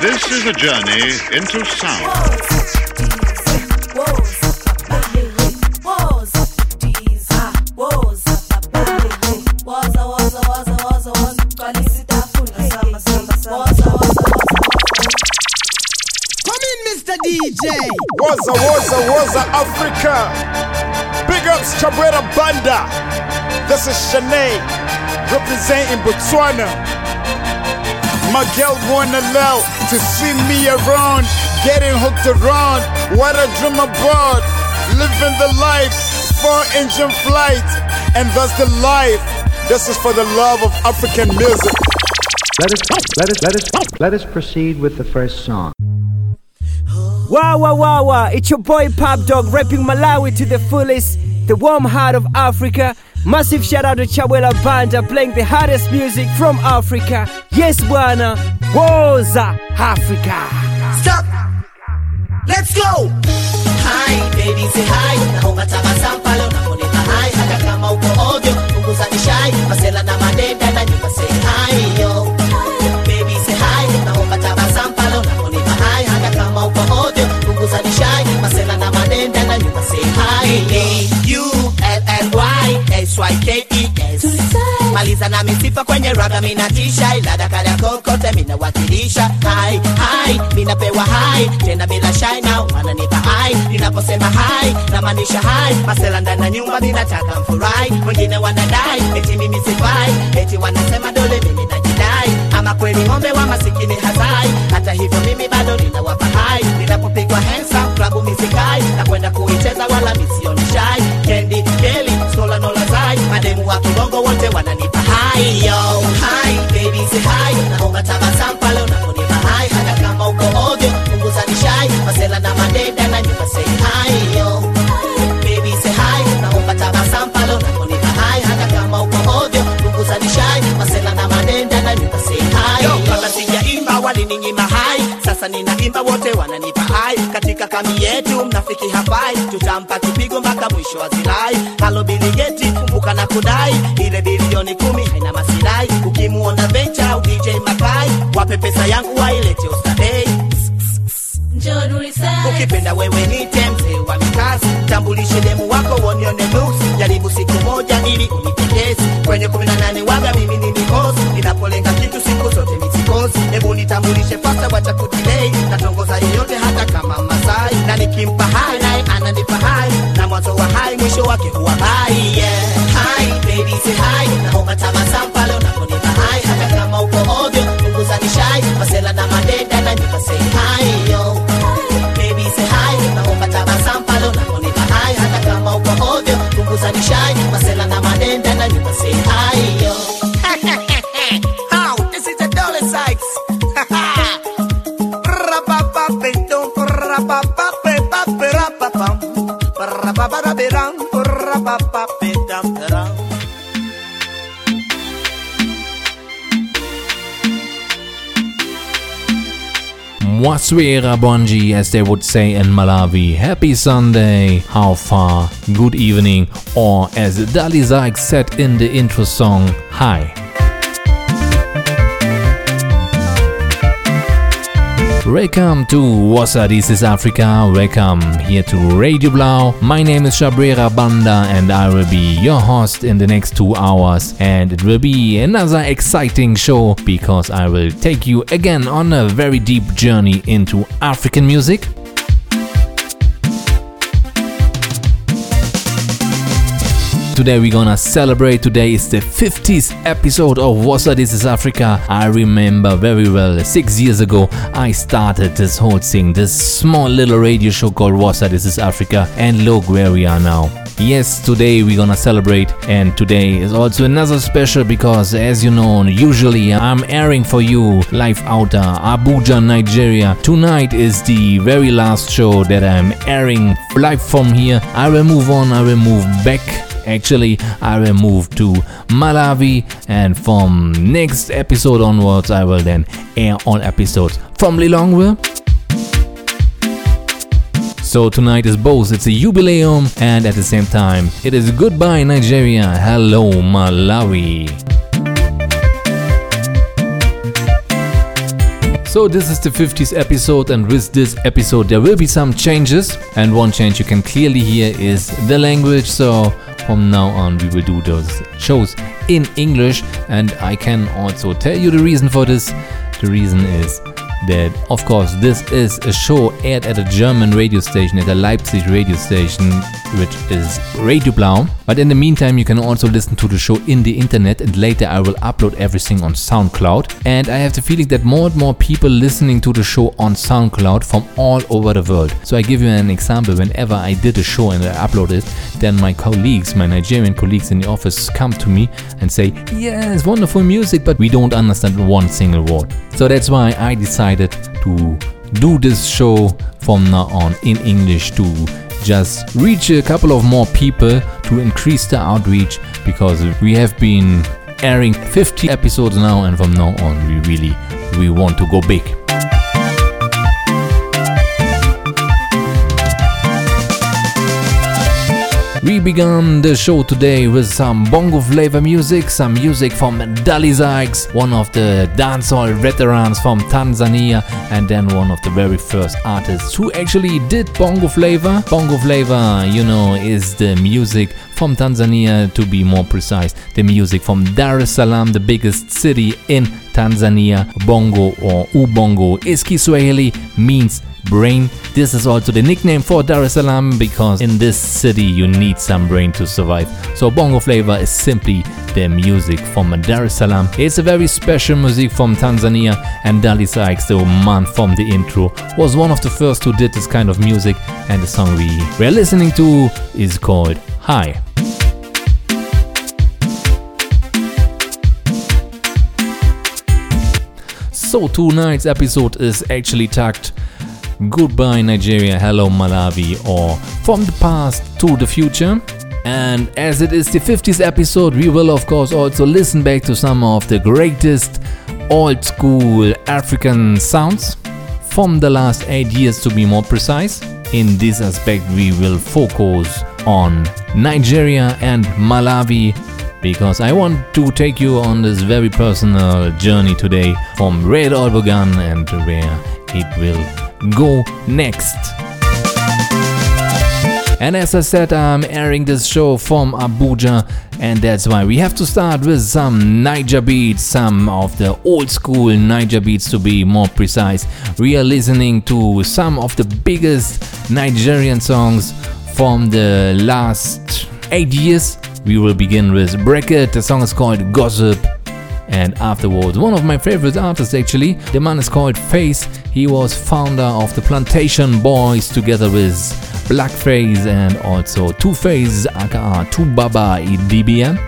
This is a journey into sound. Come in, Mr. DJ. Waza, waza, waza, Africa. Big ups, Chabrera Banda. This is Shanae, representing Botswana. My girl wanna love to see me around, getting hooked around. What I dream about, living the life, four engine flight, and that's the life. This is for the love of African music. Let us let us let us let us proceed with the first song. Wow, wow, wow, wow. It's your boy Pop Dog rapping Malawi to the fullest, the warm heart of Africa. Massive shout out to Chabrera Banda playing the hardest music from Africa. Yes, Bwana. Woza Africa. Stop. Let's go. Hi, baby, say hi. Naomba tabasamu pale unaponipa hai. Hata kama uko ovyo, U-L-L-Y-S-Y-K-E-S. Maliza na misifa kwenye raga minatisha ilada kada kokote minawakilisha hai hai minapewa hai. Tena bila shai na wananipa hai ninaposema hai namaanisha hai. Masela ndani ya nyumba ninataka mfurahi. Wengine wanadai eti mimi sifai. Eti wanasema dole mimi najidai. Ama kweli ng'ombe wa masikini hazai. Hata hivyo mimi bado ninawapa hai. Ninapopigwa up, klabu misikai na kwenda kuicheza wala misioni wote wananipa hai yo hai baby say hi. Hai. Hata kama uko ovyo masela na na say hi yo. Baby say hai naomba tabasamu pale unaponipa hai. Hata kama uko ovyo punguza nishai masela na madenda na nyumba say hi yo. Hai. Sasa ninaimba wote wananipa hai. Katika kami yetu mnafiki hafai tutampa kipigo mpaka mwisho wa zilai halo biligeti kumbuka na kudai ile bilioni kumi haina masilai. Ukimuona vecha au dj makai wape pesa yangu wailete ostadei ukipenda wewe nite mzee wa mikazi tambulishe demu wako wonione nuksi jaribu siku moja ili unipendezi kwenye kumi na nane waga mimi ni mikosi. Ninapolenga kitu siku zote misikosi hebu nitambulishe fasta wacha kutilei. Natongoza yeyote hata kama masai. Na nikimpa hai ananipa hai na mwanzo wa hai mwisho wake huwa hai yeah. hai baby say hai naomba tabasamu Mwaswera Bonji, as they would say in Malawi. Happy Sunday, how far, good evening, or as Dali Sykes said in the intro song, hi. Welcome to Wassa This is Africa. Welcome here to Radio Blau. My name is Chabrera Banda and I will be your host in the next two hours. And it will be another exciting show because I will take you again on a very deep journey into African music. Today we're gonna celebrate. Today is the 50th episode of Wassa This is Africa. I remember very well, six years ago, I started this whole thing, this small little radio show called Wassa This is Africa, and look where we are now. Yes, today we're gonna celebrate, and today is also another special because, as you know, usually I'm airing for you live out Abuja, Nigeria. Tonight is the very last show that I'm airing live from here. I will move on, I will move back Actually, I will move to Malawi, and from next episode onwards, I will then air all episodes from Lilongwe. So tonight is both it's a jubileum and at the same time it is goodbye Nigeria, hello Malawi. So this is the 50th episode and with this episode there will be some changes. And one change you can clearly hear is the language. So from now on we will do those shows in English. And I can also tell you the reason for this. The reason is that of course this is a show aired at a German radio station at a Leipzig radio station which is Radio Blau. But in the meantime you can also listen to the show in the internet and later I will upload everything on SoundCloud. And I have the feeling that more and more people listening to the show on SoundCloud from all over the world. So I give you an example. Whenever I did a show and I upload it then my colleagues my Nigerian colleagues in the office come to me and say yes wonderful music but we don't understand one single word. So that's why I decided decided to do this show from now on in English to just reach a couple of more people to increase the outreach because we have been airing 50 episodes now and from now on we really we want to go big. We began the show today with some bongo flavor music, some music from Dali Sykes, one of the dancehall veterans from Tanzania, and then one of the very first artists who actually did bongo flavor. Bongo flavor, you know, is the music from Tanzania, to be more precise, the music from Dar es Salaam, the biggest city in Tanzania. Bongo or Ubongo is Kiswahili, means brain. This is also the nickname for Dar es Salaam because in this city you need some brain to survive. So bongo flavor is simply the music from Dar es Salaam. It's a very special music from Tanzania and Dali Sykes, the man from the intro, was one of the first who did this kind of music and the song we were listening to is called High. So tonight's episode is actually tagged Goodbye Nigeria, Hello Malawi or From the Past to the Future. And as it is the 50th episode, we will of course also listen back to some of the greatest old school African sounds from the last 8 years to be more precise. In this aspect, we will focus on Nigeria and Malawi because I want to take you on this very personal journey today from where it and where it will go next. And as I said, I'm airing this show from Abuja, and that's why we have to start with some Naija beats, some of the old school Naija beats to be more precise. We are listening to some of the biggest Nigerian songs from the last eight years we will begin with Bracket, the song is called Gossip. And afterwards, one of my favorite artists actually, the man is called Faze. He was founder of the Plantation Boys together with Blackface and also Two Face, aka Two Baba DBM.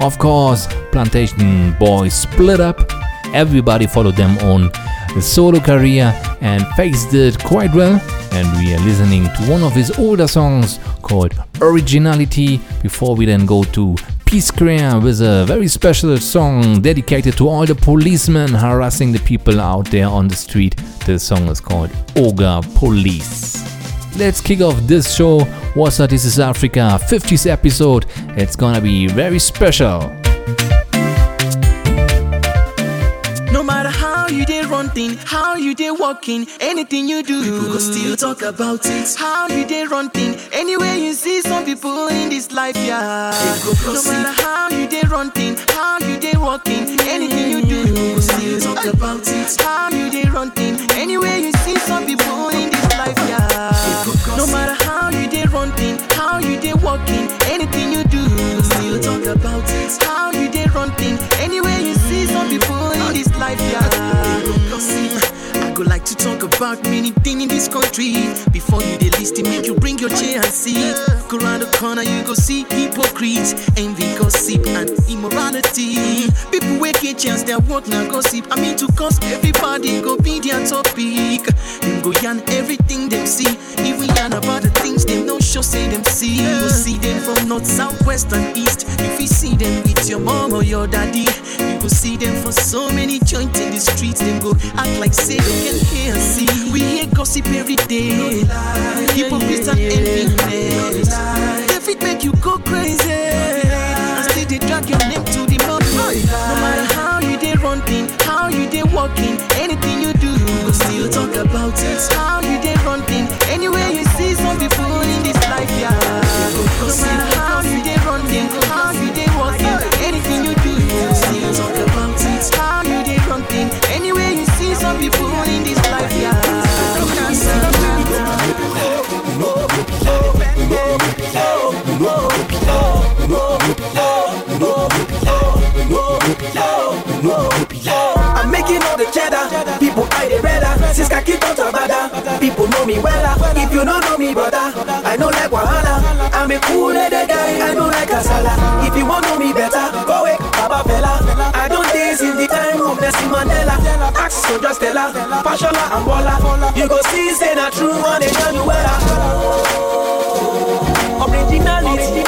Of course, Plantation Boys split up. Everybody followed them on the solo career and Faze did quite well. And we are listening to one of his older songs called Originality before we then go to Peace Square with a very special song dedicated to all the policemen harassing the people out there on the street. The song is called Oga Police. Let's kick off this show. What's up? This is Africa 50th episode. It's gonna be very special. You did run thing, how you did walking, anything you do, people go still talk about it. How you did run thing, anywhere you see some people in this life, yeah. Go No matter how you did run thing, how you did walking, anything you do, people go still talk about it. How you did run thing, anywhere you see some people in this life, yeah. No matter how you did run thing, how you did walking, anything you do, people still talk about it. How you did run thing, go like to talk about many things in this country. Before you dey list it, make you bring your chair and see. Go around the corner, you go see hypocrites, envy, gossip, and immorality. People wey get chance, their work na gossip. I mean to cause everybody go be their topic. Them go yarn everything them see. Even yarn about the things them sure say them see. You go see them from north, south, west, and east. If you see them with your mom or your daddy, you go see them for so many joints in the streets. Them go act like say they can hear and see. We hear gossip every day. Hypocrites and enviness. They fit make you go crazy. And still they drag your name to the mud. No matter how you dey run thing, how you dey walking, anything you do. Me well. Ah. If you don't know me, brother, I know like Wahala. I'm a cool headed guy, I know like Kasala. If you want know me better, go away, Baba Fela. I don't days in the time of Nelson Mandela. Ask Soja Stella, Fashola and Bola. You go see, say that true one, they tell you well. Ah. Originality,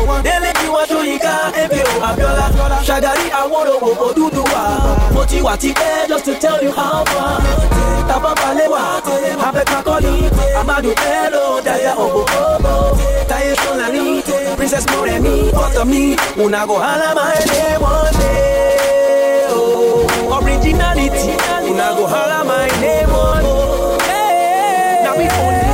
Go on. Dele Giwa Soyinka, MKO Abiola. Shagari Awodo Bobo Duduwa. Moti Watike, just to tell you how far. Tafawa Balewa, Happy Kakoli, Ahmadu Bello, Daya Obo Obo. Taye Solani, Princess Moremi, Photo me, Unago Hala my name one day. Oh, originality, Unago Hala my name one day. Now we own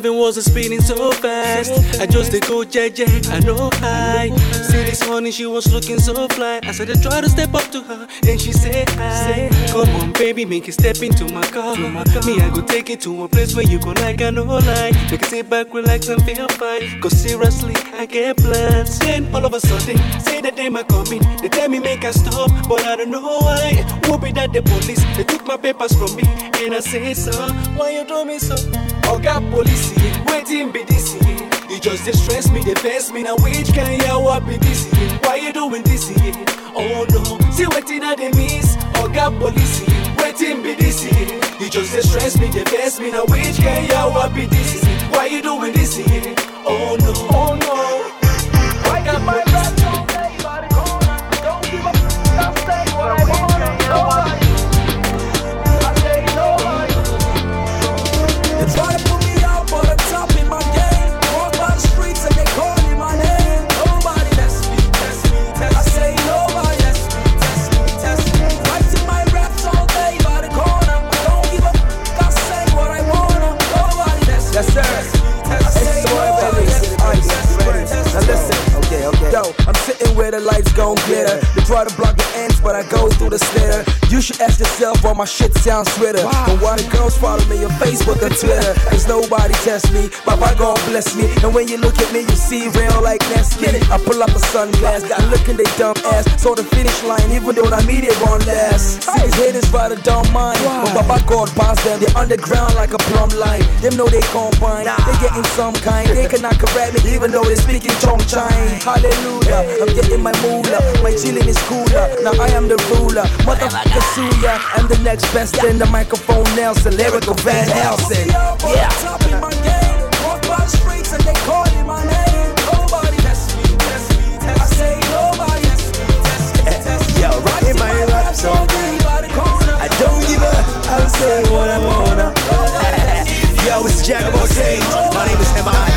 driving, wasn't speeding so fast. I just did go JJ, I know I. See this morning, she was looking so fly. I said, I try to step up to her, and she said, hi. Come on, baby, make it step into my car. Me, I go take it to a place where you go like I know lie. Make it sit back, relax, and feel fine. Cause seriously, I get plans. Then all of a sudden, say that they might come in. They tell me make I stop, but I don't know why. Whoop it at the police, they took my papers from me, and I said, so, why you do me so? Oga police, waiting be this You just dey stress me, vex me. Now which kind of oh, what oh, be this? Why you doing this? Oh no, see waiting I dey miss. Oga police, waiting be this You just dey stress me, vex me. Now which kind of what be this? Why you doing this? Oh no, oh no. Why got my back? Don't give up, I'll say what I want. I'm sitting where the lights gon' glitter. They try to block the ends, but I go through the slitter. You should ask yourself why my shit sounds sweeter. And why the girls follow me on Facebook and Twitter. Cause nobody test me, Papa God bless me. And when you look at me, you see real like Nestle. I pull up a sunglass, got looking they dumb ass. So the finish line, even though I mean it won't last. See these haters rather don't mind. But Papa God bonds them, they underground like a plumb line. Them know they combine, they getting some kind. They cannot correct me, even though they speaking Chong Chine. Hallelujah, I'm getting my moolah. My chilling is cooler. Now I am the ruler. Motherfucker Suya. I'm the next best in the microphone Nelson. Lyrical Van Helsing. Yeah. Me. Yo, in my rap song. I don't give a. I'll say what I wanna. Eh, yo, it's Jack of all. My name is M.I.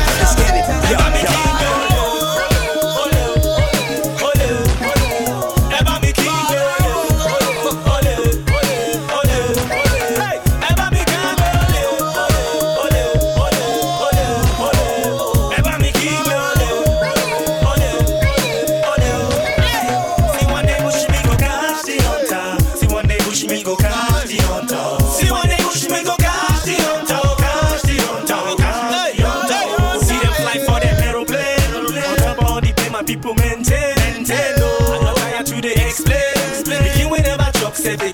whenever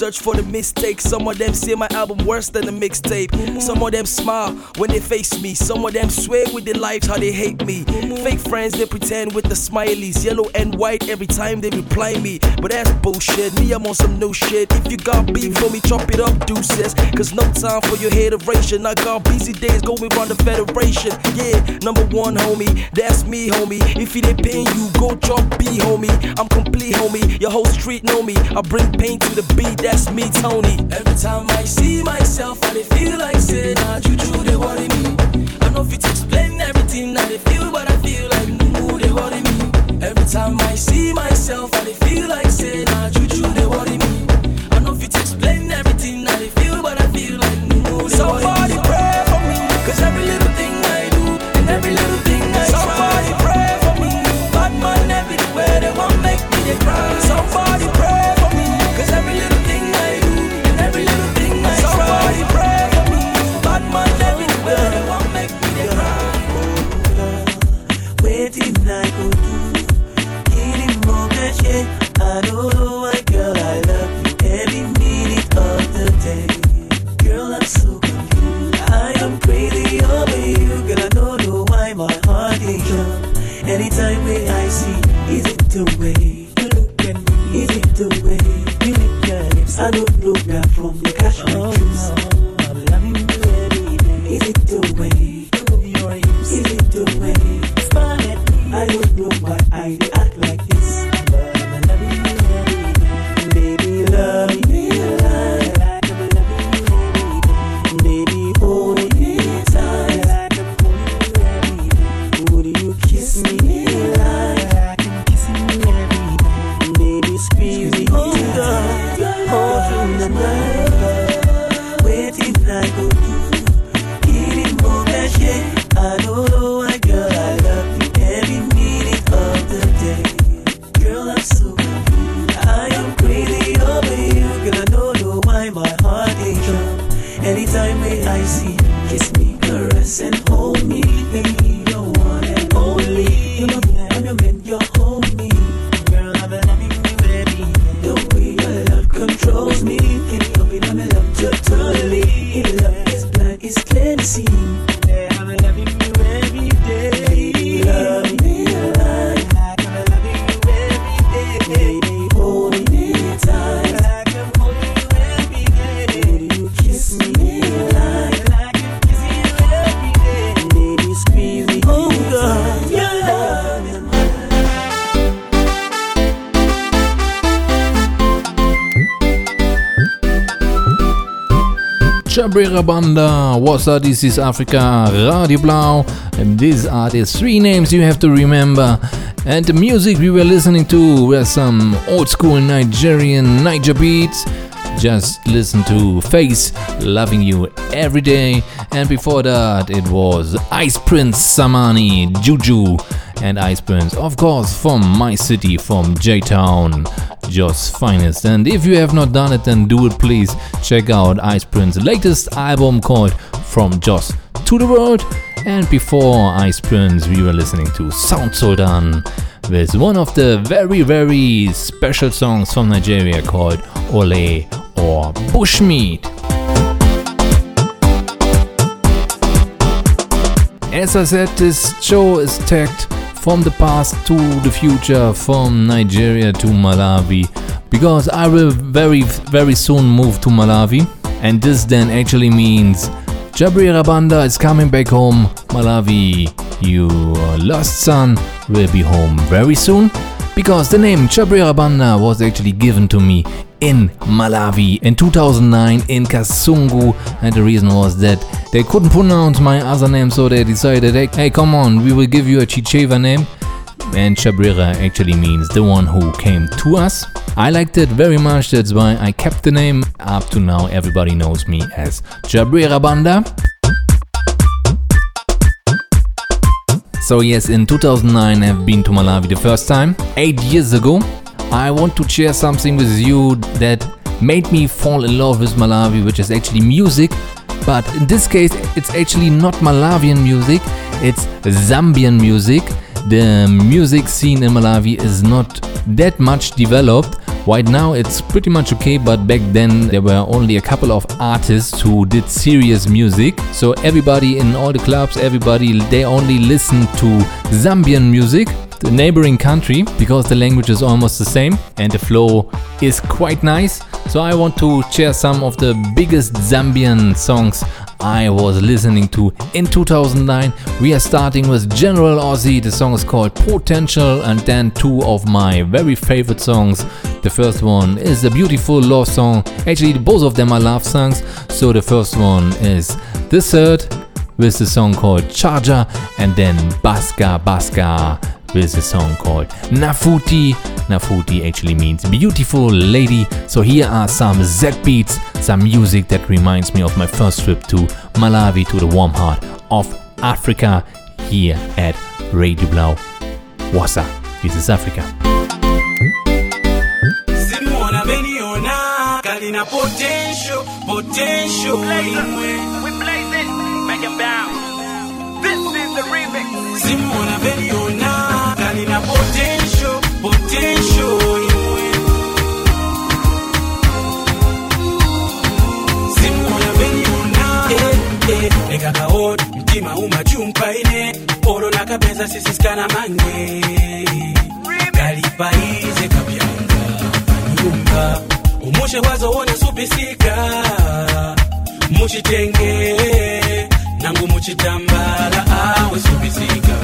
search for the mistakes. Some of them say my album worse than a mixtape. Some of them smile when they face me. Some of them swear with their lives how they hate me. Fake friends, they pretend with the smileys. Yellow and white every time they reply me. But that's bullshit. Me, I'm on some new shit. If you got beef for me, chop it up, deuces. Cause no time for your hateration. I got busy days going around the federation. Yeah, number one, homie. That's me, homie. If it ain't pain you, go drop B, homie. I'm complete, homie. Your whole street know me. I bring pain to the beat, that's me, Tony. Every time I see myself, I feel like say, nah, juju, they worry me. Chabrera Banda, what's up? This is Africa, Radio Blau, and these are the three names you have to remember. And the music we were listening to were some old school Nigerian Naija beats. Just listen to Faze Loving You Every Day, and before that, it was Ice Prince Samani Juju and Ice Prince, of course, from my city, from J Town, just Finest. And if you have not done it, then do it, please. Check out Ice Prince's latest album called From Jos to the World. And before Ice Prince, we were listening to Sound Sultan with one of the very, very special songs from Nigeria called Ole or Bushmeat. As I said, this show is tagged from the past to the future, from Nigeria to Malawi, because I will very, very soon move to Malawi, and this then actually means Chabrera Banda is coming back home. Malawi, your lost son, will be home very soon, because the name Chabrera Banda was actually given to me in Malawi in 2009 in Kasungu. And the reason was that they couldn't pronounce my other name, so they decided, hey, come on, we will give you a Chichewa name. And Chabrera actually means the one who came to us. I liked it very much, that's why I kept the name. Up to now, everybody knows me as Chabrera Banda. So yes, in 2009 I've been to Malawi the first time. Eight years ago, I want to share something with you that made me fall in love with Malawi, which is actually music. But in this case, it's actually not Malawian music, it's Zambian music. The music scene in Malawi is not that much developed. Right now it's pretty much okay, but back then there were only a couple of artists who did serious music. So everybody in all the clubs, everybody they only listened to Zambian music, the neighboring country, because the language is almost the same and the flow is quite nice. So I want to share some of the biggest Zambian songs I was listening to in 2009. We are starting with General Ozzy. The song is called Potential, and then two of my very favorite songs. The first one is a beautiful love song. Actually, both of them are love songs. So the first one is The Third with the song called Charger, and then Baska Baska with a song called Nafuti. Nafuti actually means beautiful lady. So here are some Z beats, some music that reminds me of my first trip to Malawi, to the warm heart of Africa, here at Radio Blau. Wassa, this is Africa. simuona beniona kalina potential potential simuona beniona kalina potential potential simuona beniona eh, potential lekakaona mtima umachumpaine oro nakapeza sisisikana mange kalipaize kapyanga panyumba umushe wazo wone supisika muchitenge nangu muchitambala awe supisika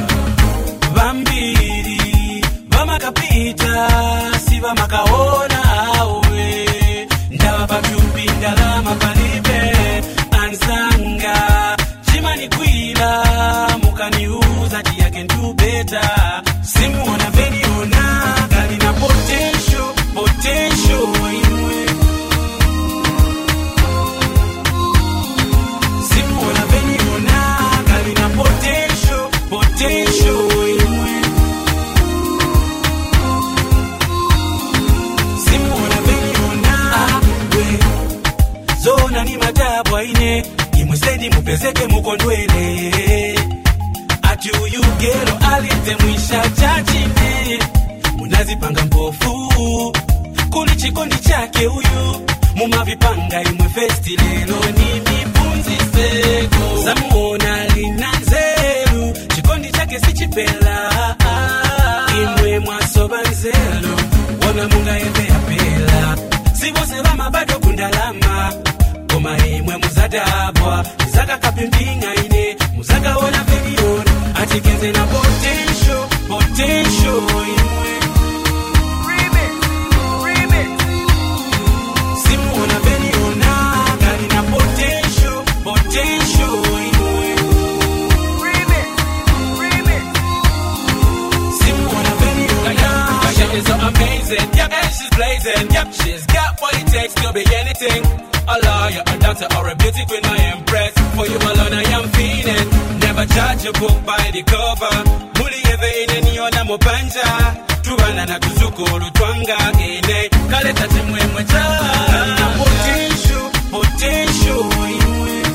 vambiri vamakapita si vamakaona awe. Ndava papyupi ndalama palibe ansanga. Chimanikwila mukaniuza chiyake ndubeta simuona stendi mupezeke mukondwele ati uyu gero alite mwisha chachine munazipanga mpofu kuli chikondi chake uyu. Mumavipanga imwe festi lelo. Ni mipunziseko zamuona lina nzeru chikondi chake sichipela imwe mwasoba nzelo wona mungayeveya pela. Sivose vama bado kundalama. Koma imwe muzadabwa muzakakapimbinga ine muzakaona veliona atikenze na potential potential. Imwe simuona veliona kali na potential potential. Imwe simuona veliona She is so amazing, yep, and she's blazing, yep, she's got what it takes to be anything. A lawyer, a doctor, or a beauty queen, I impress. For you alone, I am feeling. Never judge a book by the cover. Muli eve ine niona mupanja. Tubana na kuzukuru twanga ine. Kaleta chimwemwe cha. Na potential, potential, imwe.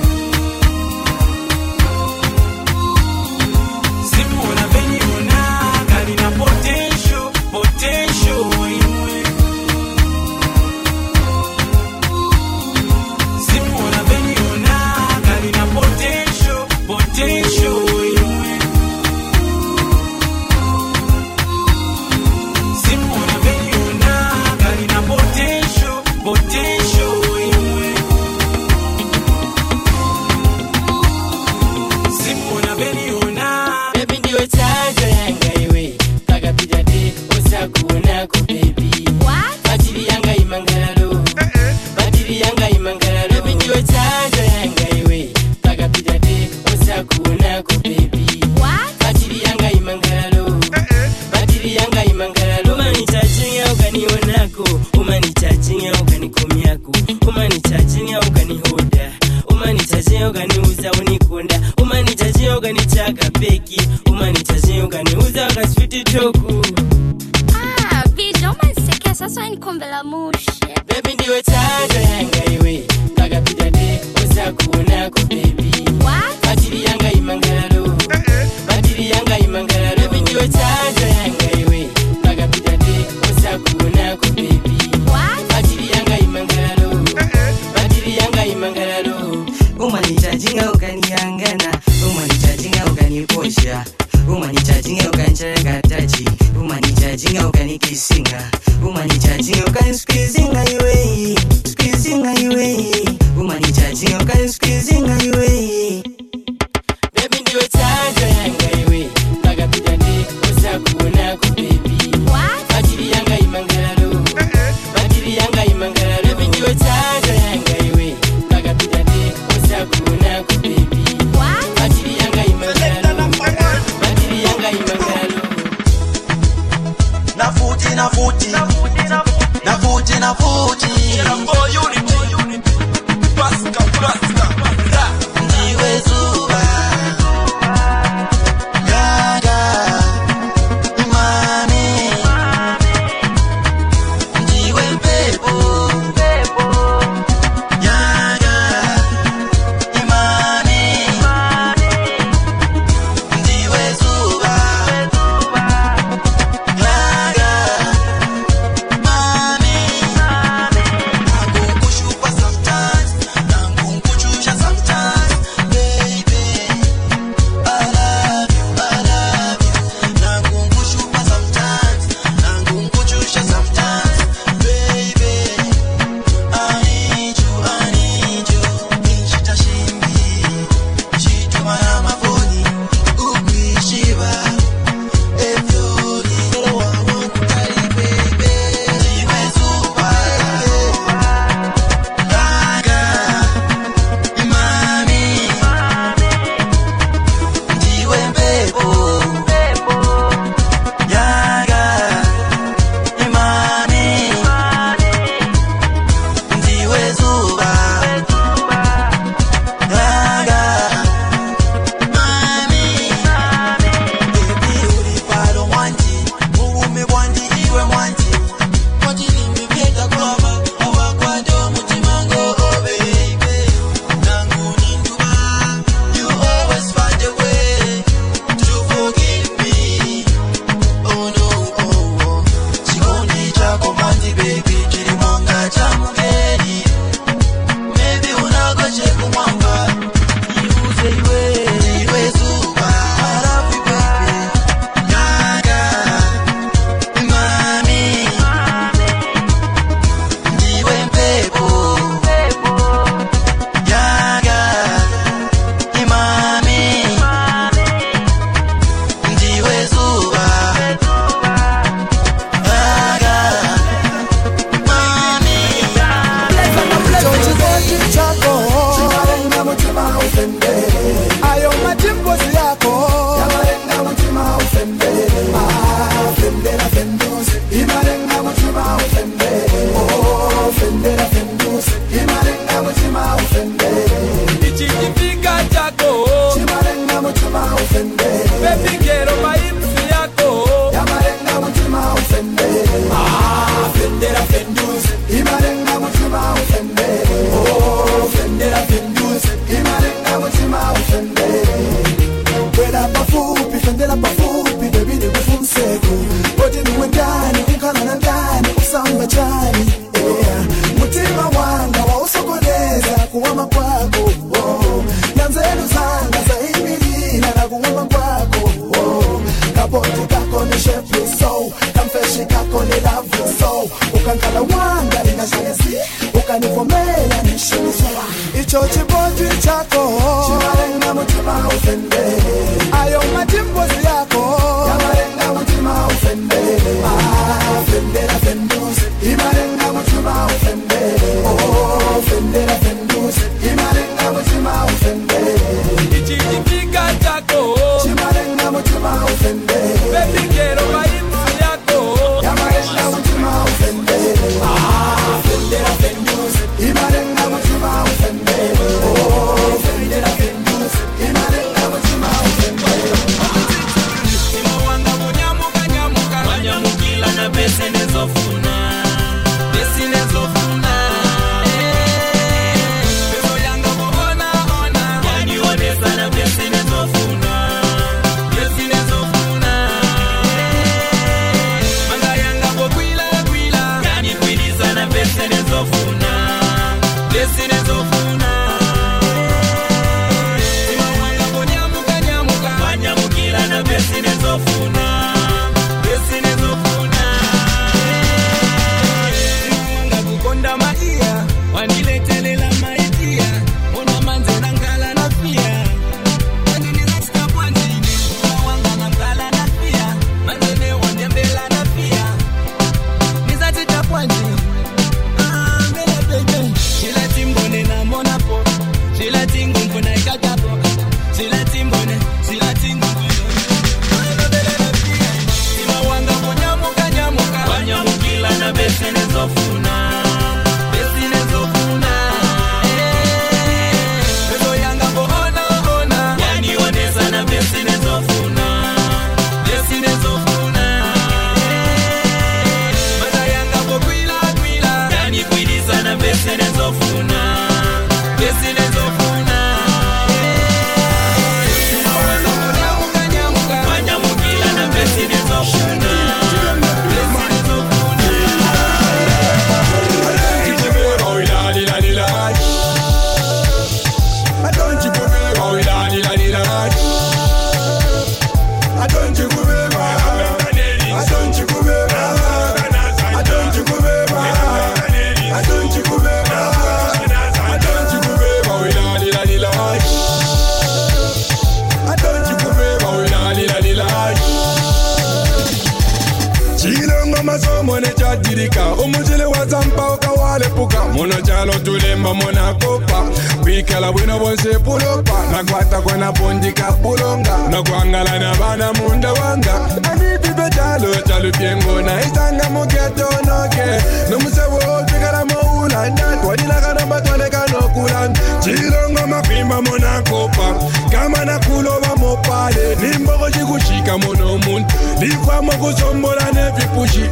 yengona itanga mugetonoke nomusewo tikalamo ulanda twadilakana twanekanokula cilongo mapimba monakopa kama nakuloba mopale. Nimboko cikucika mono munu likwamo kusombola nevipushi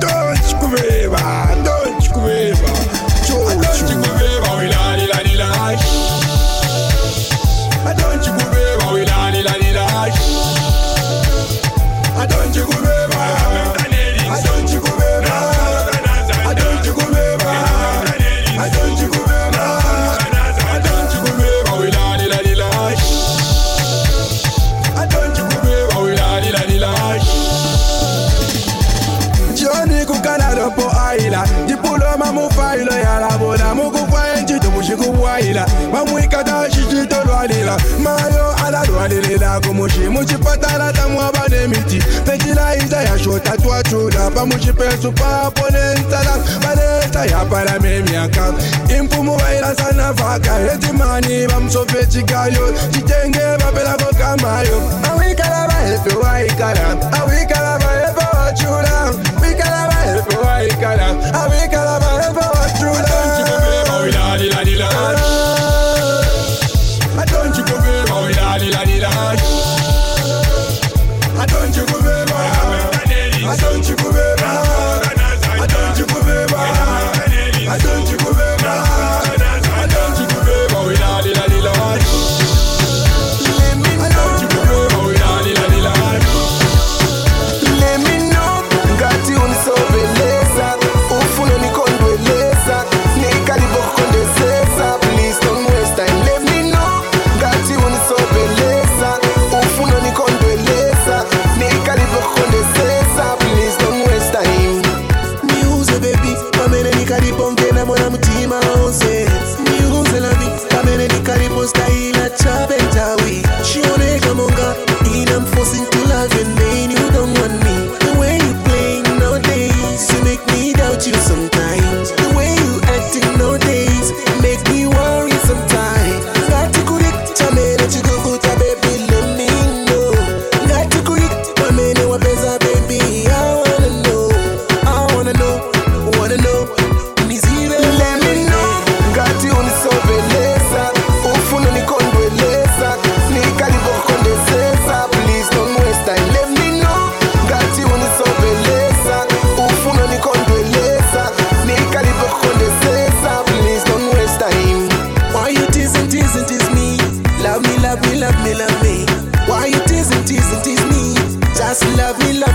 tochikuveva tochikuveva muchipatara tamwava nemiti. Nechiraiza yashotatuatsula pamuchipesu paponentala vaneta yaparamemiaka impumu vairasana vhaka hetimani vamusofe chikayo chitenge vapela vokamayo awikala vahepe waikala awikala vahepe wachula wikala vahepe waikala awikala vahepe wachula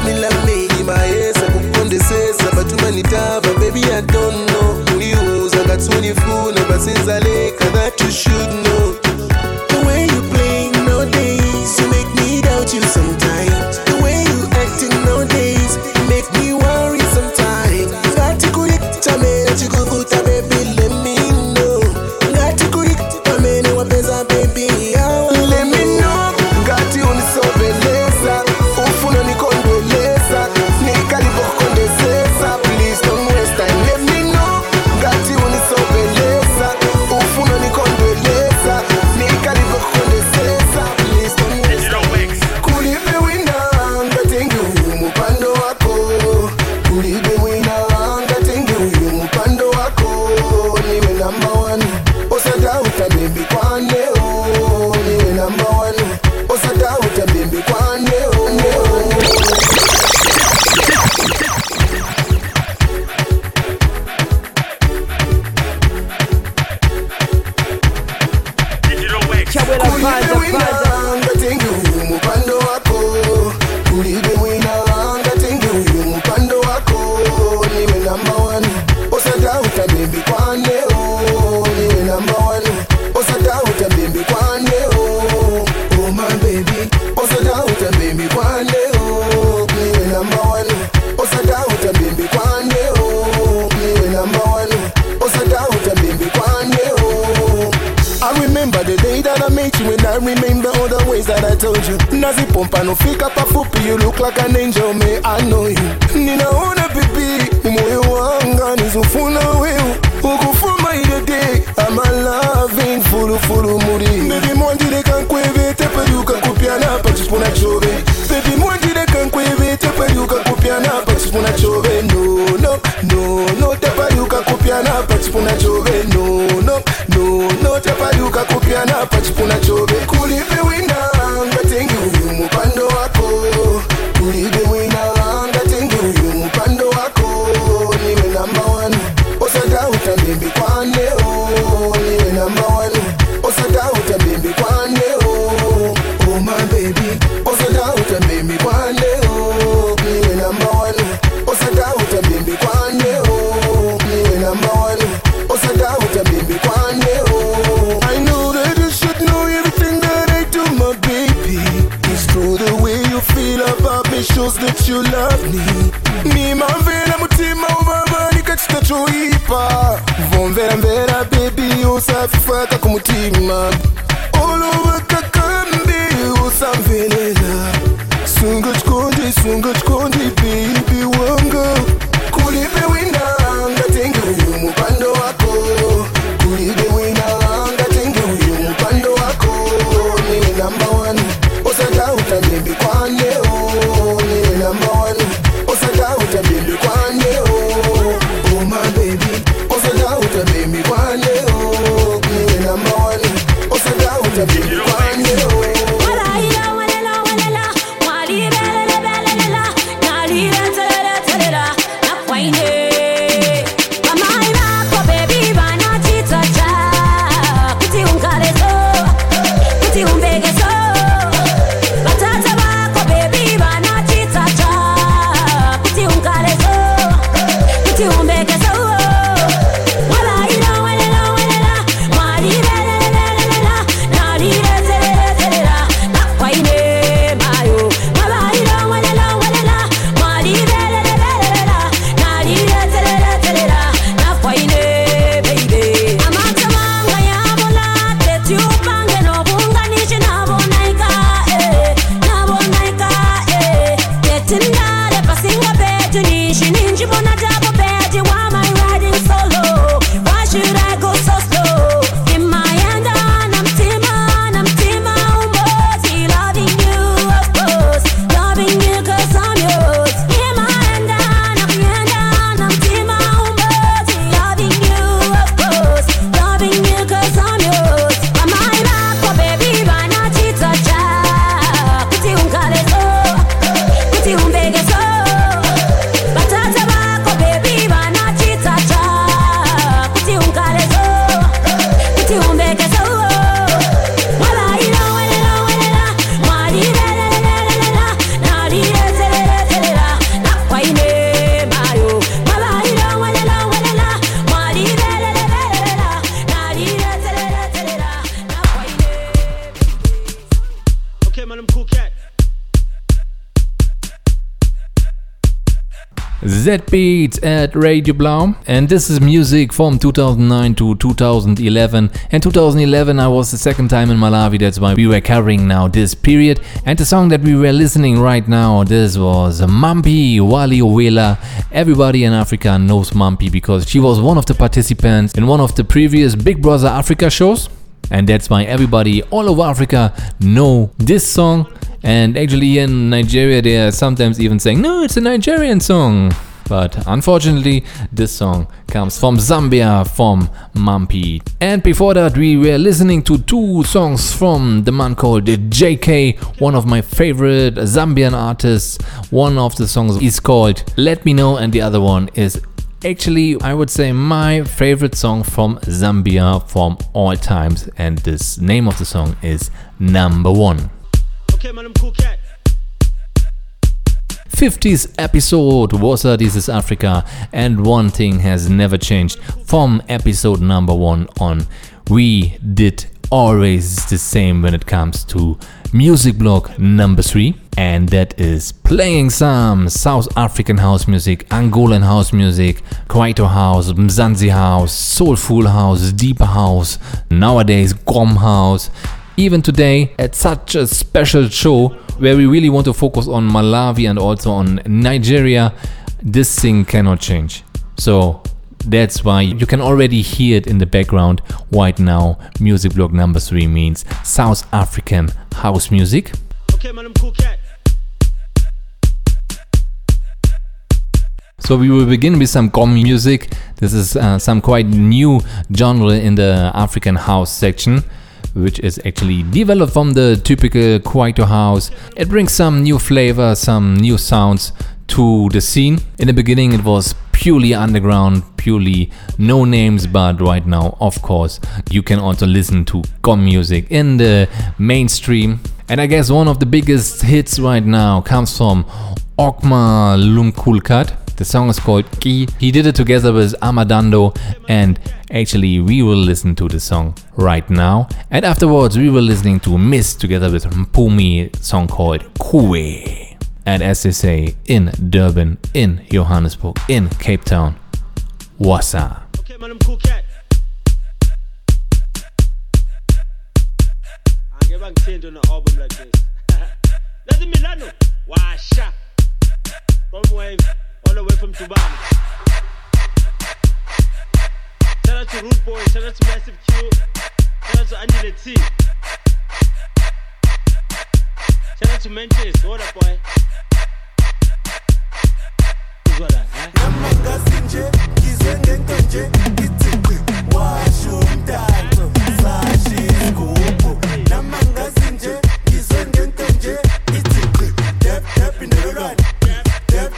love me, lady, my ass, I could condescend, but too many times, baby, I don't Radio Blau, and this is music from 2009 to 2011. And 2011, I was the second time in Malawi, that's why we were covering now this period. And the song that we were listening right now, this was Mampi Wali Owela. Everybody in Africa knows Mampi because she was one of the participants in one of the previous Big Brother Africa shows. And that's why everybody all over Africa know this song. And actually in Nigeria they are sometimes even saying, no, it's a Nigerian song. But unfortunately, this song comes from Zambia, from Mampi. And before that, we were listening to two songs from the man called JK, one of my favorite Zambian artists. One of the songs is called Let Me Know, and the other one is actually, I would say, my favorite song from Zambia from all times. And this name of the song is Number One. Okay, man. 50th episode was uh, This is Africa, and one thing has never changed from episode number one on. We did always the same when it comes to music block number three, and that is playing some South African house music, Angolan house music, Kwaito house, Mzansi house, soulful house, deeper house, nowadays Gqom house. Even today, at such a special show where we really want to focus on Malawi and also on Nigeria, this thing cannot change. So that's why you can already hear it in the background right now. Music block number three means South African house music. Okay, man, cool cat. So we will begin with some gqom music. This is uh, some quite new genre in the African house section, which is actually developed from the typical Kwaito house. It brings some new flavor, some new sounds to the scene. In the beginning, it was purely underground, purely no names, but right now, of course, you can also listen to gqom music in the mainstream. And I guess one of the biggest hits right now comes from Okmalumkoolkat. The song is called Ki. He did it together with Amadando, and actually, we will listen to the song right now. And afterwards, we will listening to Miss together with Mpumi, song called Kue. And as they say in Durban, in Johannesburg, in Cape Town, Wassa. Okay, man. Angeke bangithinte on an album like this. That's in Milano. Washa. The way from Dubai. Shout out to Root Boy, shout out to Massive Q, shout out to Andy the T. Shout out to Mentis, what up, boy? Huh? Namagasinje, ngizwe ngento nje, ngithi washo umdanso, sashi isigubhu. Namangasinje, ngizwe ngento nje, ngithi dep dep indololwane,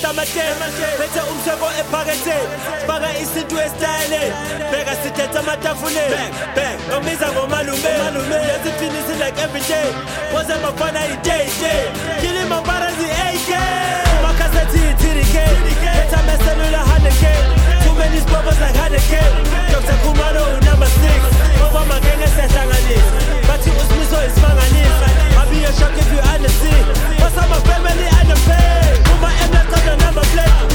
suka lesitamateni bethe umseko ephaketheni faka isintu esitayeleni bheka sithethe amatafuleni nomiza ngomalume uyazifinisi like everyday woze mafana i-day day kilima barazi ak makhasethi i-tdk betha ameselula 100k too many spobos like 100k dr kumalo unumber 6 obama ngeke siyahlanganisa bathi usimiso be a shock if you up my family underpaid the number plate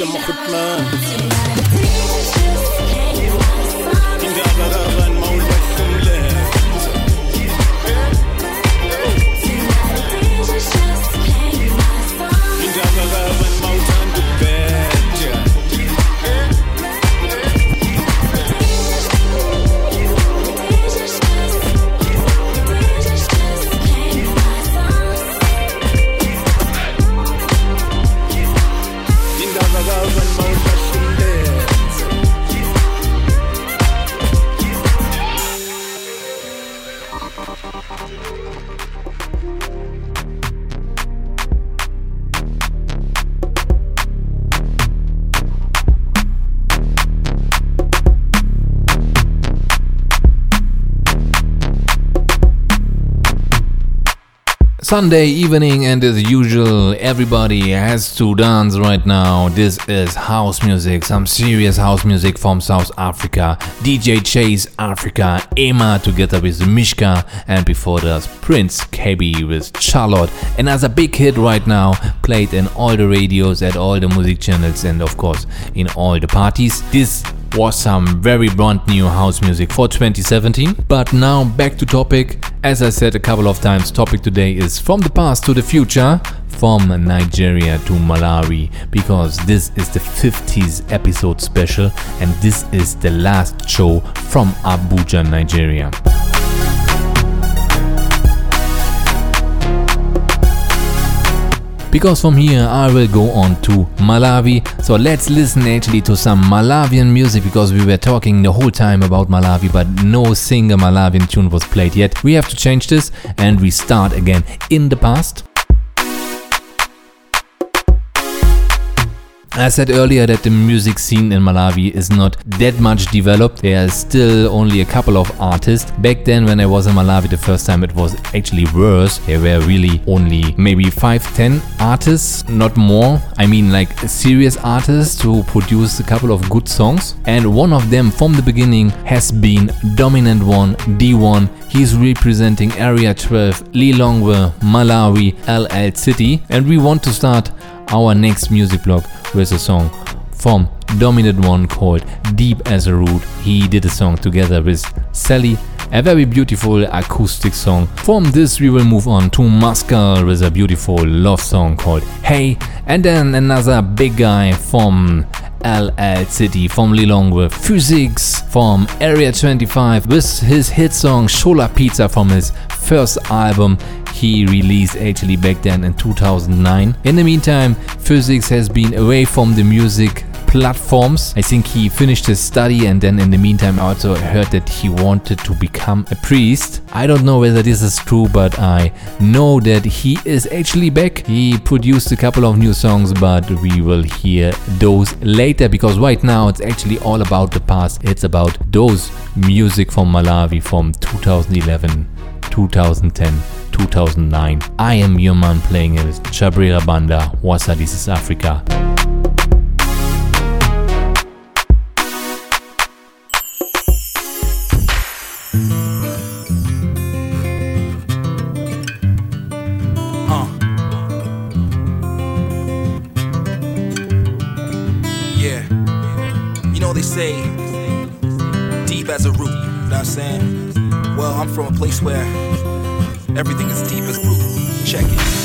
Salute to Sunday evening, and as usual, everybody has to dance right now. This is house music, some serious house music from South Africa. DJ Chase Africa, Emma together with Mishka, and before that, Prince Kaybee with Charlotte. Another big hit right now, played in all the radios, at all the music channels, and of course, in all the parties. This was some very brand new house music for 2017. But now back to topic. As I said a couple of times, topic today is from the past to the future, from Nigeria to Malawi, because this is the 50s episode special and this is the last show from Abuja, Nigeria. Because from here I will go on to Malawi. So let's listen actually to some Malawian music because we were talking the whole time about Malawi, but no single Malawian tune was played yet. We have to change this and we start again in the past. I said earlier that the music scene in Malawi is not that much developed. There are still only a couple of artists. Back then, when I was in Malawi the first time, it was actually worse. There were really only maybe 5 10 artists, not more. I mean, like serious artists who produce a couple of good songs. And one of them from the beginning has been Dominant One, D1. He's representing Area 12, Lilongwe, Malawi, LL City. And we want to start our next music block with a song from Dominant One called Deep as a Root. He did a song together with Sally, a very beautiful acoustic song. From this, we will move on to Maskal with a beautiful love song called Hey, and then another big guy from LL City from Lilongwe, Phyzix from Area 25 with his hit song Shola Pizza from his first album he released actually back then in 2009. In the meantime, Phyzix has been away from the music platforms. I think he finished his study and then in the meantime I also heard that he wanted to become a priest. I don't know whether this is true, but I know that he is actually back. He produced a couple of new songs, but we will hear those later because right now it's actually all about the past. It's about those music from Malawi from 2011, 2010. 2009. I am your man playing it with Chabrera Banda, Wasa This is Africa. Place where everything is deep as root. Check it.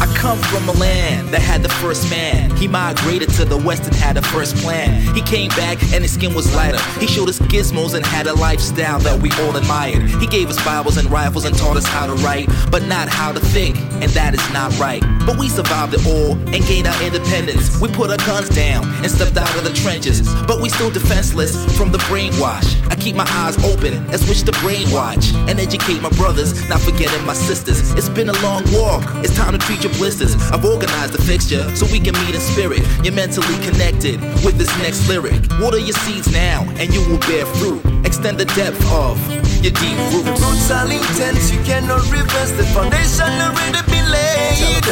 I come from a land that had the first man. He migrated to the west and had a first plan. He came back and his skin was lighter. He showed us gizmos and had a lifestyle that we all admired. He gave us Bibles and rifles and taught us how to write, but not how to think, and that is not right. But we survived it all and gained our independence. We put our guns down and stepped out of the trenches, but we still defenseless from the brainwash. Keep my eyes open and switch to brainwatch and educate my brothers, not forgetting my sisters. It's been a long walk. It's time to treat your blisters. I've organized the fixture so we can meet in spirit. You're mentally connected with this next lyric. Water your seeds now and you will bear fruit. Extend the depth of your deep The roots. roots are intense, you cannot reverse the foundation already been laid.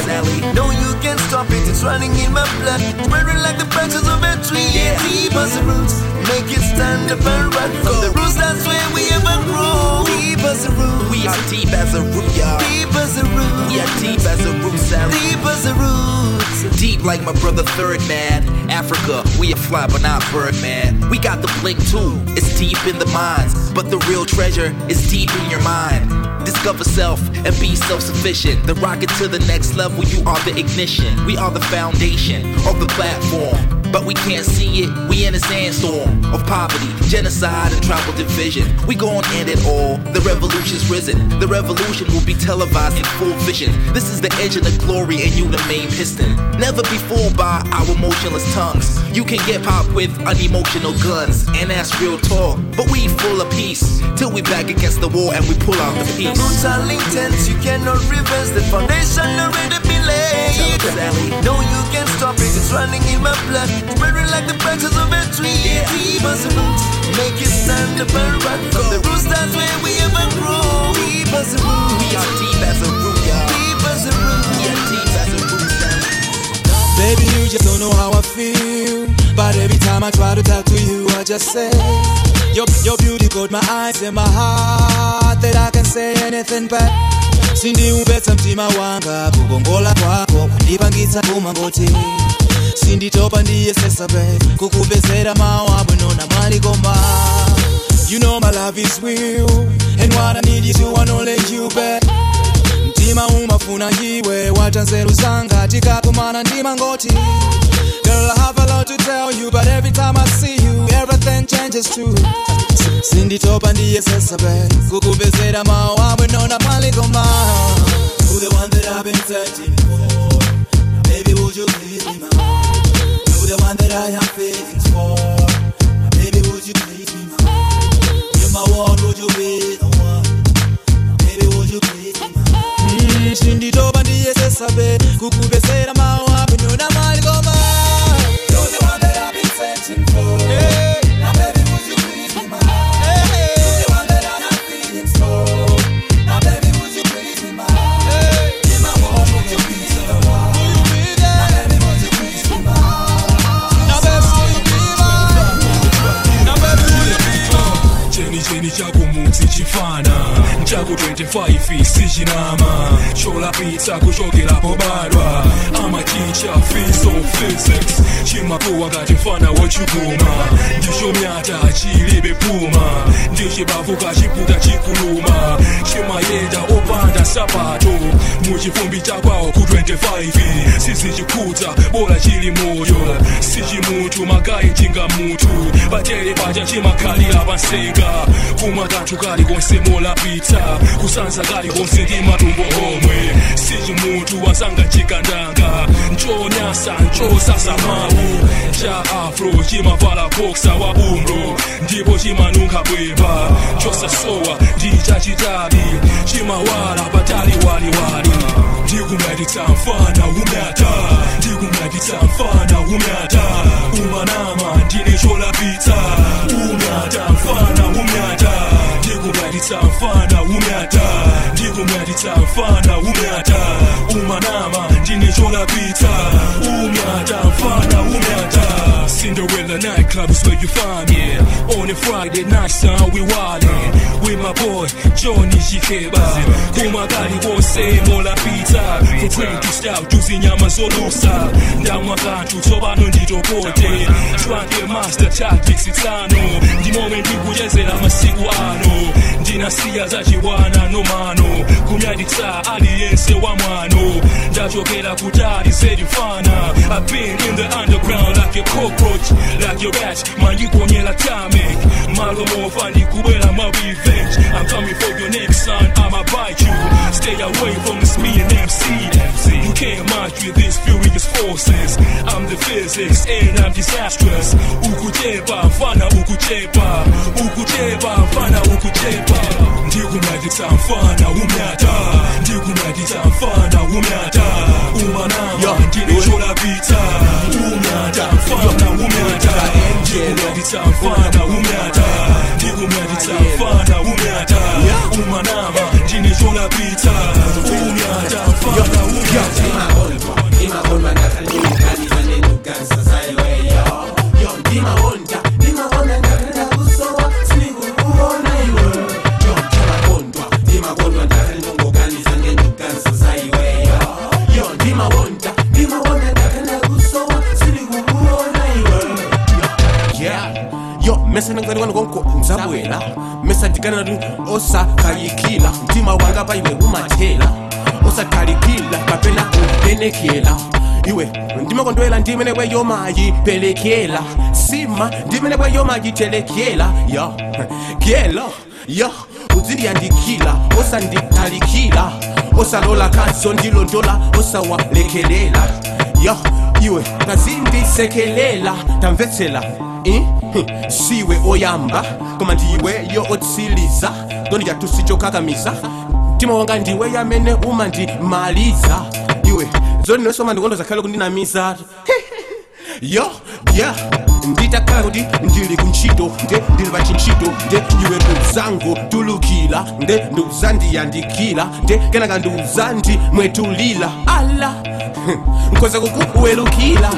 No, you can't stop it, it's running in my blood. Spreading like the branches of a tree. Yeah. Deep as the roots, make it stand up and run. From the roots, that's where we ever grow. Deep as the roots. We are deep as a root, y'all. Deep as roots. We are deep as a root, Sally. Deep as the roots. Deep like my brother Third Man. Africa, we a fly but not bird man. We got the blink too. It's deep in the minds, but the real treasure is deep in your mind. Discover self and be self-sufficient. The rocket to the next level, you are the ignition. We are the foundation of the platform. But we can't see it, we in a sandstorm of poverty, genocide, and tribal division. We gon' end it all. The revolution's risen. The revolution will be televised in full vision. This is the edge of the glory, and you the main piston. Never be fooled by our motionless tongues. You can get popped with unemotional guns, and that's real talk. But we full of peace till we back against the wall and we pull out the The piece. roots are intense, you cannot reverse the foundation already been laid. No, you can't stop it, it's running in my blood. Spreading like the branches of a tree. Deep as the roots, make it stand up and run. From the roots, that's where we ever grow. Deep as the roots. We are deep as a root, y'all. Deep as the roots. We are deep as a root, Baby, you just don't know how I feel. But every time I try to talk to you, I just say, Your, your beauty caught my eyes and my heart. That I can say anything back. sindiupetsa mtima wanga kukongola kwako kwandipangitsa kumangoti sinditopa ndiyesesa be kukupezera mawu abwino na mwalikoma You know my love is real And what I need is you wanna let you back mtima umafuna iwe wacha nzeru zanga tikakumana ndima ngoti. Girl, I have a lot to tell you But every time I see you Everything changes too. Sinditopa ndiyesesa be kukupezera mawu abwino na mwalikoma You're the one that I've been searching for. Now, Baby, would you please be mine? One that I am feelings for Now, Baby, would you please be mine? You're my one, would you be the one? Now, Baby, would you please be mine? Mm, sinditopa ndiyesesa be kukupezera mawu 25 sichinama cholapitsa kuchokerapo badwa amachicha fiso physics. Chimakuwa ngati mfana wochikuma ndichomyata oh, chilibe puma. Ndichibavuka chiputa chikuluma sapato muchifumbi chakwawo ku 25 sizichikudza bola chili moyo. Sichimutu magayi chinga mutu patere pacha chimakhalira panseka kumwa kanthu kali konse molapitsa kusanza kali konse ndi matumbo omwe sichimutu wasanga chikandanga. Nchonyasa nchosasa mawu cha afro chimavala boksa wa umro ndipo chimanunkha bwemba. Chosasowa ndi chachitali chimawala patali waliwali ndikumyatitsa mfana umyata ndikumyatitsa mfana umyata umanama ndine cholapitsa umyata mfana umyata ndikumyatitsa mfana umyata ndikumyatitsa mfana umyata umanama ndine cholapitsa umyata mfana umyata Cinderella nightclub is where you find me. On a Friday night, son, we wildin' With my boy, Johnny Kumagali wose mola pizza to stout, juicy nyama zolusa Ndamwa kantu, tsopano nditopote Twange master tactics itano Ndi moment ndikuyezera masiku ano ndinasiya zachiwana nomano kumyaditsa aliyense wa mwano ndachokera kutali sedifana I've been in the underground like a cockroach like your rat mandikonyela tamic malo mofa ndikubwera ma revenge. I'm coming for your next son I'ma bite you. Stay away from this me and MC you can't match with these furious forces. I'm the physics and I'm disastrous. Ukuchepa mfana ukuchepa ukuchepa mfana ukuchepa ndikumyaditsa mfana umyata ndikumyaditsa mfana umyata umanama ndinecholapitsa umyata mfana umeyata mesana ngicanikwane konko ngisabwela mesadikana nali osakayikila mtima wanga paiwe umathela. Osakhalikila kapena kutenekela iwe ndimakondwela ndimene kweyo mayipelekyela sima ndimene kweyo mayitelekyela yo kyelo yo uziliyandikila osanditalikila osalola kanso ndilondola osawa lekelela yo iwe tazindisekelela tamvetsera hm, siwe oyamba. Koma ndiweyo otsiriza ndoni chathu sichokakamiza mtima wanga ndiwe yamene umandimaliza. Iwe zonenso mandikondo zakhale kundinamiza he! Yo ya ndita kuti ndili kunchito nde ndili pa chintchito nde iwe nduzango tulukila nde ndiuzandiyandikila nde kenaka nduzandimwetulila ala nkhoza kukuwelukila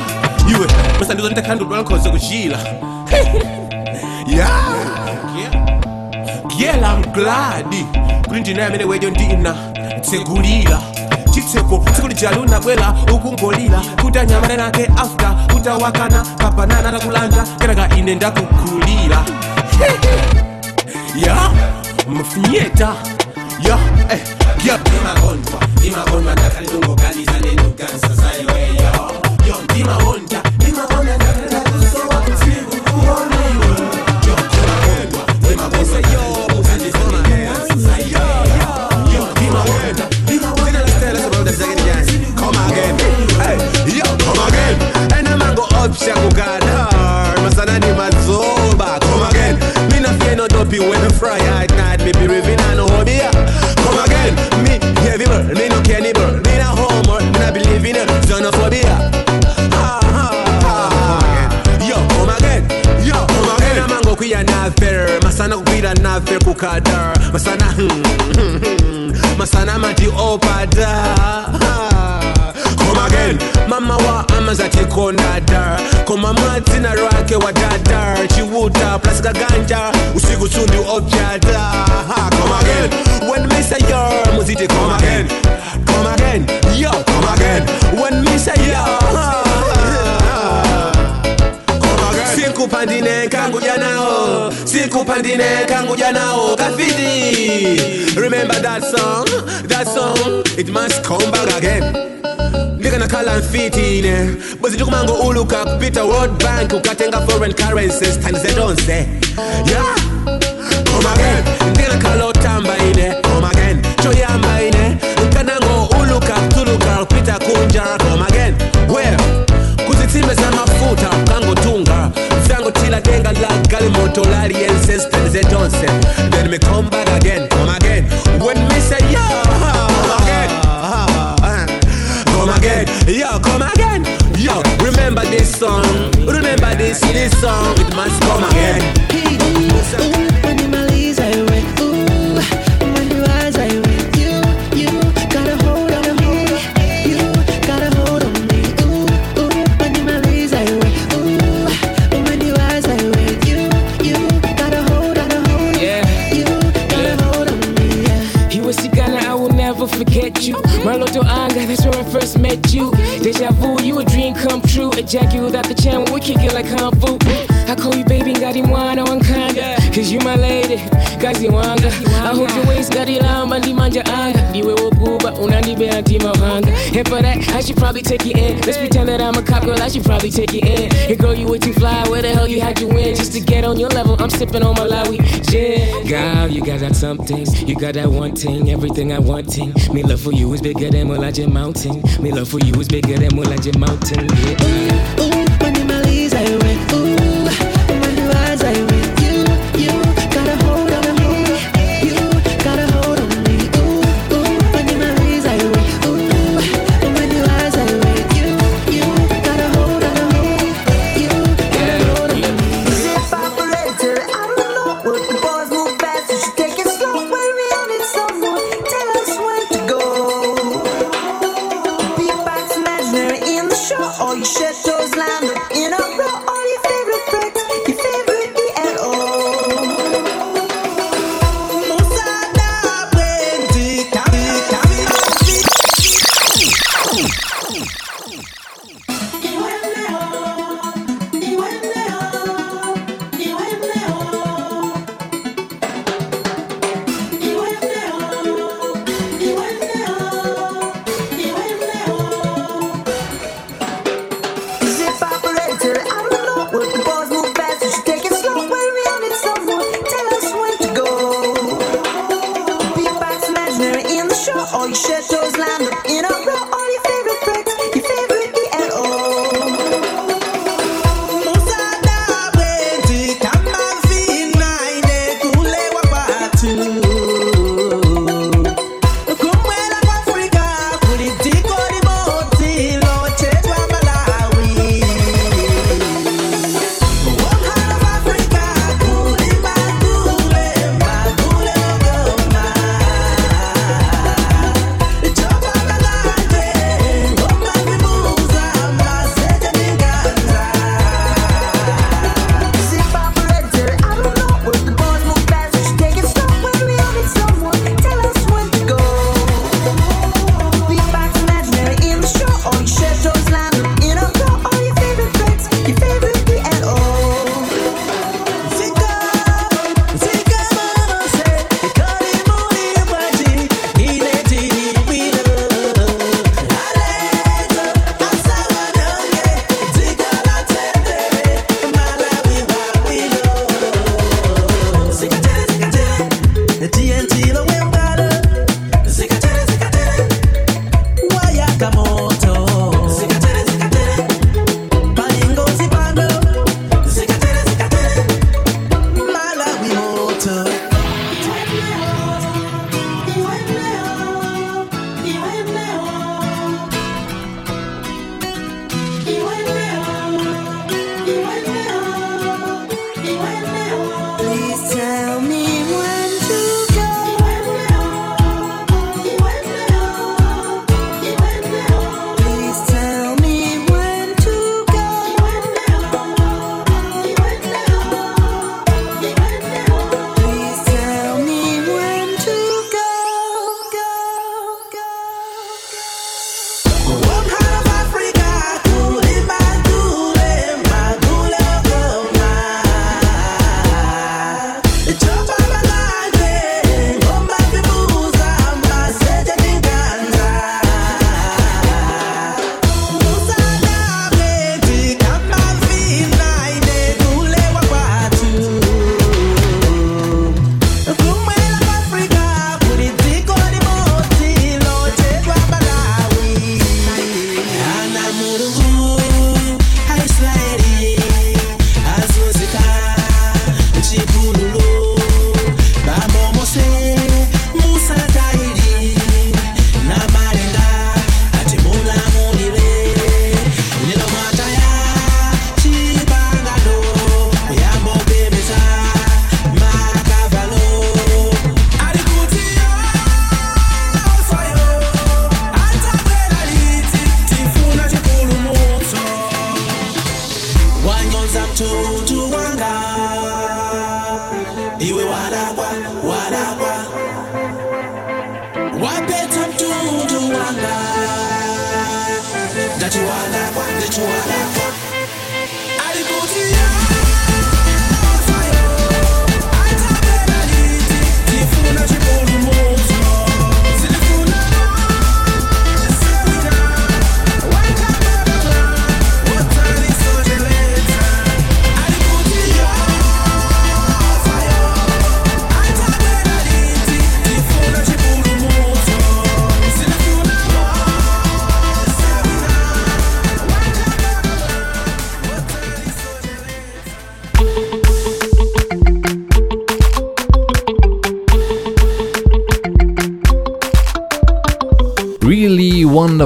iwe masandizo nditakhala ndudwala nkhoza kuchila. Yeah. Yeah I'm glad kuti amene wejo ndina tsegulira chitseko tsiku lija lunabwera ukungolira kutanyamana nake afta kutawakana kapanana takulanja kenaka ine ndakukhulira ya mfinyeta. Ya eh, ya. Ndimakonva ndimakonva ndakhalidongokanisa nenukansa zayo eyo yo. Ndimawonda ndimakonana no dopey when I fry at night Me be raving and hobby. Come again Me heavy bird Me no bird Me no homework Me no believe in Xenophobia Ah, ah, ah. Yo, come again Yo, come again Ena mango kuya nafer Masana kukwira nafer kukadar Masana hmm, hmm, hmm. Masana mati opada Ah again mama wa amazati kona dar. Koma madzi na rake wadadar Chiwuta plasika ganja usiku sundi objada come again. When me say yo muziti come again. Come again. Yo come again. When me say yo sikupandine kangu janao sikupandine kangu janao kafidi. Remember that song? That song? It must come back again ndikanakhala mfitine bwezi ndikumango uluka kupita world bank ukatenga foreign currencies tandi zetonse yeah. Come again. Ndikanakhala otamba ine eh? come again. Choyamba ine eh? nkanango uluka oh, kutuluka kupita kunja. Come again. Where? Kuzitsime zamafuta kangotunga zangotila denga la galimoto laliense tandi zetonse then me come back again come again. When me say come again, yo. Remember this song, remember this this song, it must come again. Ooh, when in my I ooh, when your eyes I you you got hold on you got hold on me, ooh, ooh, when in my I ooh, when your eyes I you, you got a hold on yeah. you got hold on me. I will never forget you. Marloto Anga, that's where I first met you. Deja vu, you a dream come true. Jackie without the channel, we kick it like Kung Fu. I call you baby, got him wine on mwana wankanda. Cause you my lady, gazi wanga. I hold your waist, ngati lamba, ndi manja anga. Ndiwe wokuba, unandibea ntima wanga. And for that, I should probably take you in. Let's pretend that I'm a cop girl, I should probably take you in. Hey girl, you way too fly, where the hell you had you in? Just to get on your level, I'm sipping on Malawi. Yeah, girl, you got that something. You got that one thing, everything I wanting. Me love for you is bigger than Mulanje Mountain. Me love for you is bigger than Mulanje Mountain. Yeah. All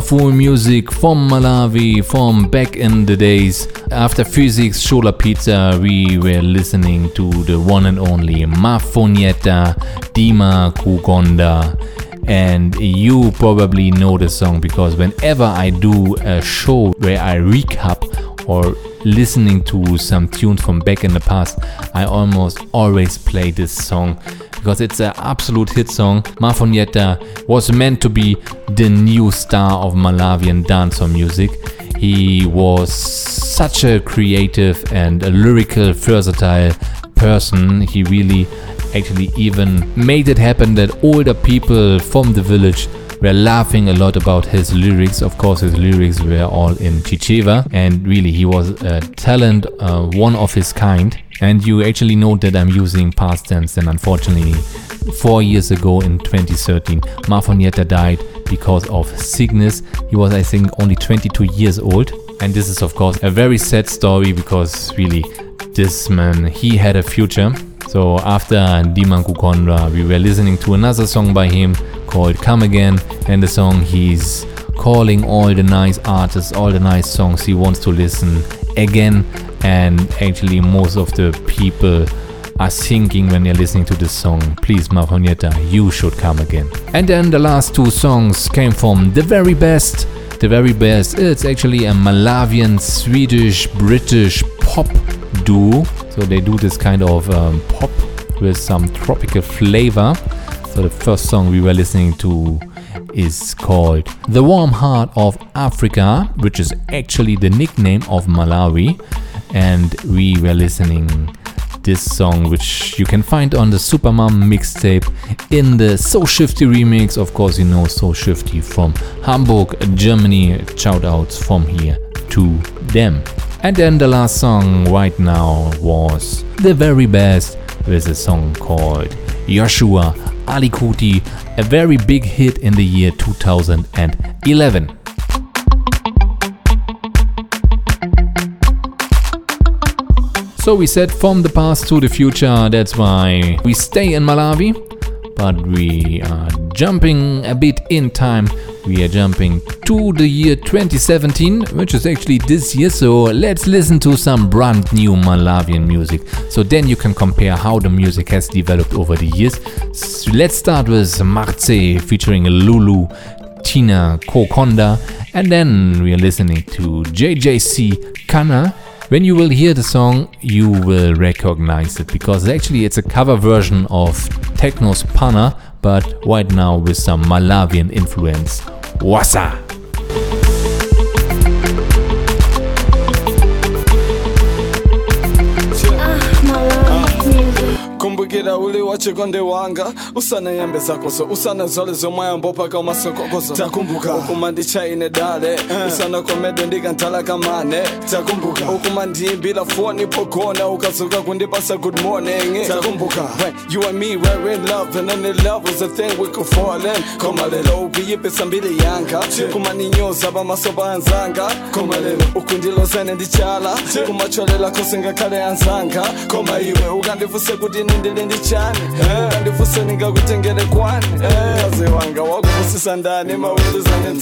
wonderful music from Malawi from back in the days. After Phyzix, Shola Pizza, we were listening to the one and only Mafunyeta Dima Kugonda. And you probably know the song because whenever I do a show where I recap or listening to some tunes from back in the past, I almost always play this song because it's an absolute hit song. Mafunyeta was meant to be the new star of Malawian dancehall music. He was such a creative and a lyrical, versatile person. He really actually even made it happen that older people from the village were laughing a lot about his lyrics. Of course, his lyrics were all in Chichewa, and really, he was a talent, uh, one of his kind. And you actually know that I'm using past tense, and unfortunately, four years ago in 2013, Mafunyeta died because of sickness. He was, I think, only 22 years old. And this is, of course, a very sad story because really, this man, he had a future. So after Diman Kukondra, we were listening to another song by him called Come Again, and the song he's calling all the nice artists, all the nice songs he wants to listen again. And actually, most of the people are thinking when they're listening to this song, please, Mafunyeta, you should come again. And then the last two songs came from the very best. The very best. It's actually a Malawian, Swedish, British pop duo. So they do this kind of um, pop with some tropical flavor. So the first song we were listening to is called The Warm Heart of Africa, which is actually the nickname of Malawi. And we were listening this song, which you can find on the Supermom mixtape in the So Shifty remix. Of course, you know So Shifty from Hamburg, Germany. Shout outs from here to them. And then the last song right now was the very best with a song called Joshua Alikuti, a very big hit in the year 2011. So we said from the past to the future, that's why we stay in Malawi, but we are jumping a bit in time. We are jumping to the year 2017, which is actually this year. So let's listen to some brand new Malawian music. So then you can compare how the music has developed over the years. So let's start with Marce featuring Lulu, Tina Kokonda, and then we are listening to JJC Kana. When you will hear the song, you will recognize it because actually it's a cover version of Tekno's Pana, but right now with some Malawian influence. Wassa! Kumbukira uli wachikonde wanga usana yambe zakoso usana zole zomwayambo paka umasokokoso takumbuka. Ukuma ndichaine dale usana komedo ndikantala kamane takumbuka. Ukuma ndiyimbira foni pogona ukazuka kundipasa good morning. Takumbuka. When you and me were in love and any love was a thing we could fall in. Koma lelo ukuyipisa mbili yanga. Kumaninyoza pamasopa anzanga koma lelo. ukundilozane ndichala kumacholela kosingakhale anzanga koma iwe ukandifuse kuti ukandifuse ningakutengere kwani? Kazi wanga ndani zane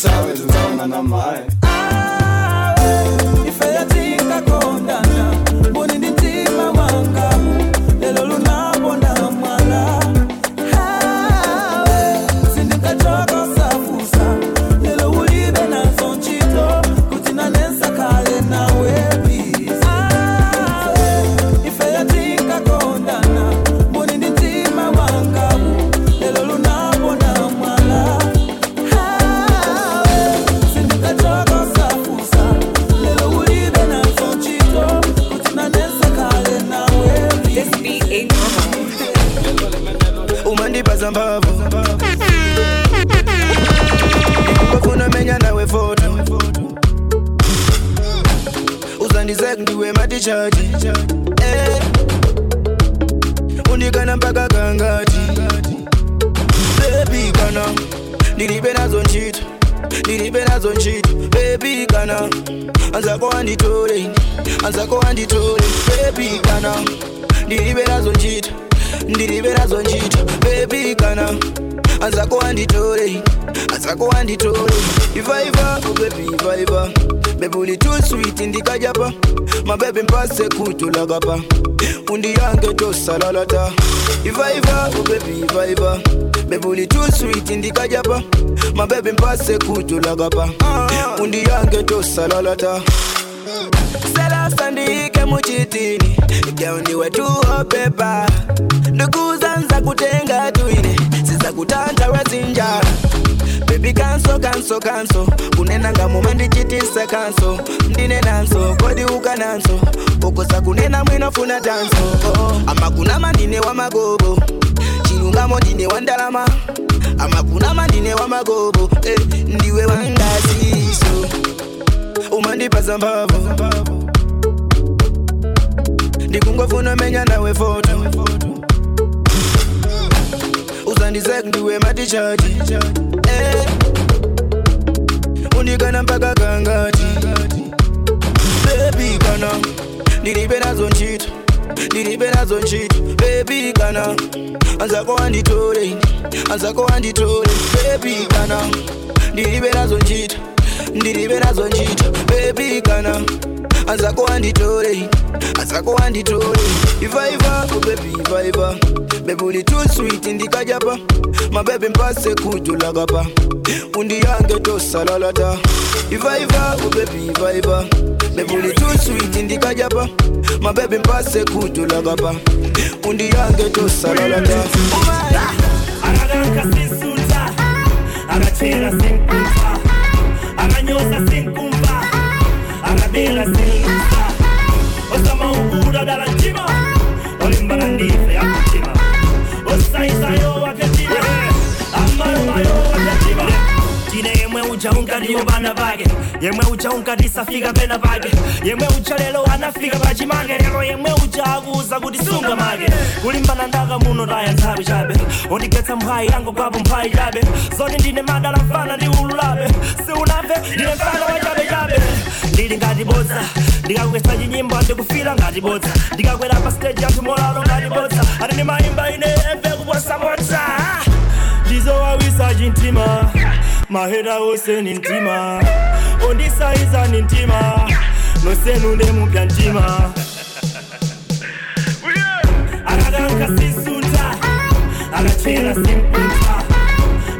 respect the way my teacher teach eh. unikana mpaka kangati bebi kana ndilibe nazo nchito ndilibe nazo nchito bebi kana anzako wanditole anzako wanditole bebi kana ndilibe nazo nchito ndilibe nazo nchito bebi kana anzako wanditole anzako wanditole ivaiva ubebi oh, ivaiva bebuli too sweet ndikajapa mabebi mpase kutulagapa undiyange tosalalata ivaiva oh bebi ivaiva bebuli too sweet ndikajapa mabebi mpase kutulagapa undiyange tosalalata selasa sandike muchitini gauni wetu opepa ndugu zanza kutenga tuine siza kutanta wezinjala Baby kanso kanso kanso kunena nga muma ndichitisa kanso. Ndine nanso kodi uka nanso ukosa kunena mwinofuna tanso oh. amakunama ndine wa magobo chilungamo ndine wa ndalama. Amakunama ndine wa magobo eh, ndiwe wangasiso umandipaza mphamvu ndikungofuna menya nawe foto uzandizek ndiwe matichaji eh. undikana mpaka kangati bebi kana ndilibe nazo ntchito ndilibe nazo ntchito bebi kana anzako anditole anzako anditole bebi kana ndilibe nazo ntchito ndilibe nazo ntchito bebi kana anzako anditole azako anditole ivaiva ubebi ivaiva bebuli too sweet ndikajapa mabebi mpase kutulagapa undiyange tosalalata ivaiva ubebi ivaiva bebuli too sweet ndikajapa mabebi mpase kutulagapa undiyange tosalalata akaganka sisuta akachera senkumva akanyosa senkumva akabela senkusa ah. osama ukura dala njima olimbana ndife osaisayo uja unkadiyo bana bage. Yemwe uja unkadisafika pena page yemwe uja lelo anafika pachimange lero yemwe uja akuza kuti sunga mage. Kulimbana ndaka muno taya nthawi chabe undigetsa mphayi yango kwapo mphayi chabe zoti ndine madala mfana ndi ululabe siunamve ndine mfana wa chabe chabe ndili ngati bodza. Ndikakugesa chinyimbo ndikufila ngati bodza. Ndikakwera pa stage anthu molalo ngati bodza. Ati ndimayimba ine emve kuposa bodza. Ndizowawisa chintima mahera ose ni ntima. Ondisaiza ni ntima. Nosenude mupya ntima. Akadanka sisunta akachera sinkunta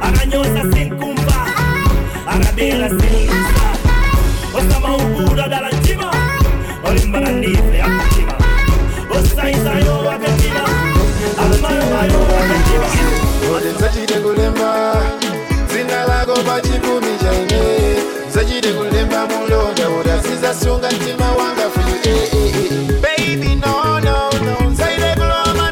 akanyosa sinkumba akabela sinlusa osamaukula dala ntima. Olimbana ndife akatima osaizayo akatima almayomayo akatima olenzachitengolemba kulemba zina lako pachipumi chaine Nzachide kulemba mulonda udasiza sunga mtima wanga you eh, eh, eh. Baby no Nzaide kuloma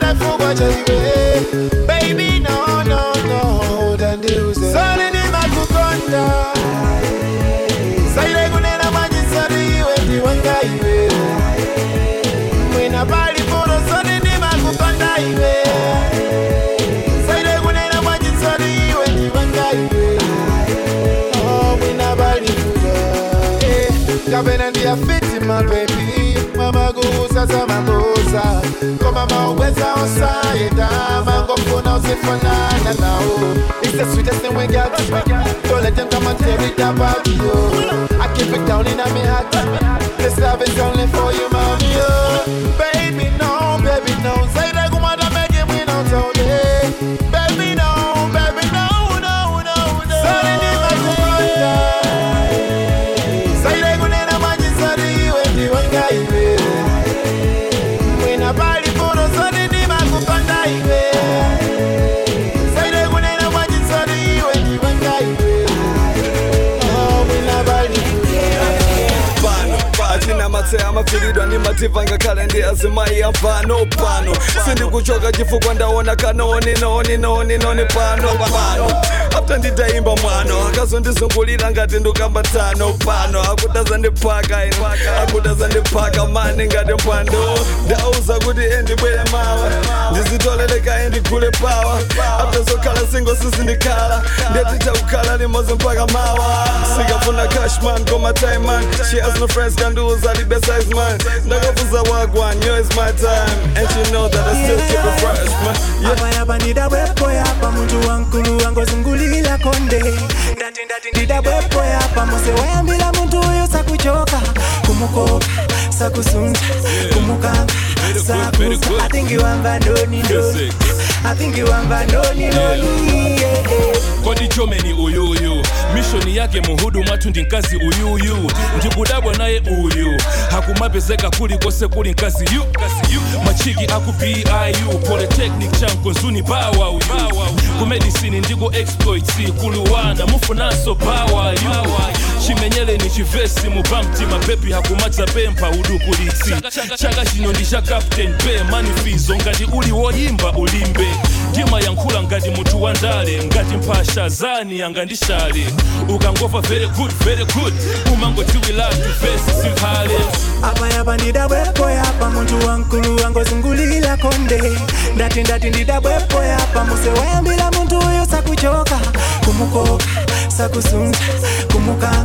It's the sweetest thing we got Don't let them come and tear it apart yo oh. I keep it down in my heart. This love is only for you mommy yo Baby no, baby no Zaire Oh, mafiridwa ndimativha ngakhale ndiyazimaiya mfano pano sindikuchoka chifukwa ndaona kanoninoninoninoni pano pano after nditaimba mwano akazondizungulira ngati ndukamba tsano pano akutaza ndipaka ino akutaza ndipaka mani ngati mpwando ndauza kuti endibwere mawa ndizitoleleka endigule pawa. After zokhala singo sizindikhala ndetichakukhala limozi mpaka mawa. Sikafuna cashman koma timeman she has no friends kandiuza libesize size man. Ndakafuza wagwan yo is my time. And she know that I still keep it fresh man. Yeah. abayaba ndidabwepo yapa muntu wankulu angozungulila konde. Ndati ndati ndidabwepo yapa mose wayambila muntu uyo sakuchoka kumukoka sakusunza kumukanga sakuza atingiwamba ndoni ndoni Noni kodi chome ni uyuyu. Mishoni yake muhudumu atundi nkazi uyuyu. Ndikudabwa naye uyu. Hakumapezeka kuli kose kuli nkazi yu machiki aku piu polytechnic bawau ku kumedisini ndiku exploit kuluwana. Mufunanso bawayu yu chimenyeleni chivesi mubamti mapepi hakumadza uduku udukulitsi chaka chino ndi cha captain pe manifizo ngati uli woyimba ulimbe. Ndimayankhula ngati munthu wandale ngati mphasha zani angandishale ukangova very good very good. Umangotiwilatu vesi simphale. Apayapa ndidabwepo yapa muntu wankulu angozungulila konde. Ndati ndati ndidabwepo yapa muse wayambila muntu uyo sakuchoka kumukoka sakusunza Kumbuka